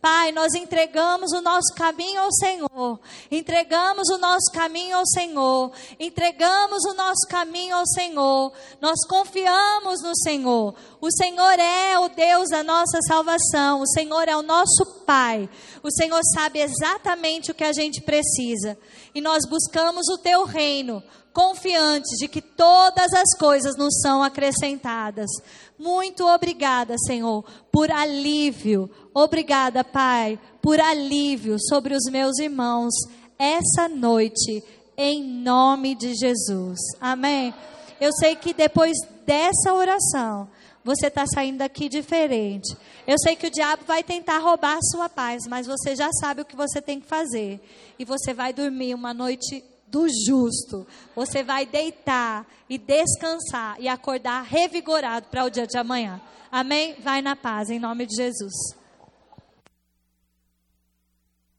Pai, nós entregamos o nosso caminho ao Senhor. Entregamos o nosso caminho ao Senhor. Entregamos o nosso caminho ao Senhor. Nós confiamos no Senhor. O Senhor é o Deus da nossa salvação. O Senhor é o nosso Pai. O Senhor sabe exatamente o que a gente precisa. E nós buscamos o teu reino, confiantes de que todas as coisas nos são acrescentadas. Muito obrigada, Senhor, por alívio. Obrigada, Pai, por alívio sobre os meus irmãos essa noite, em nome de Jesus. Amém. Eu sei que depois dessa oração, você está saindo daqui diferente. Eu sei que o diabo vai tentar roubar a sua paz, mas você já sabe o que você tem que fazer. E você vai dormir uma noite do justo. Você vai deitar e descansar e acordar revigorado para o dia de amanhã. Amém? Vai na paz, em nome de Jesus.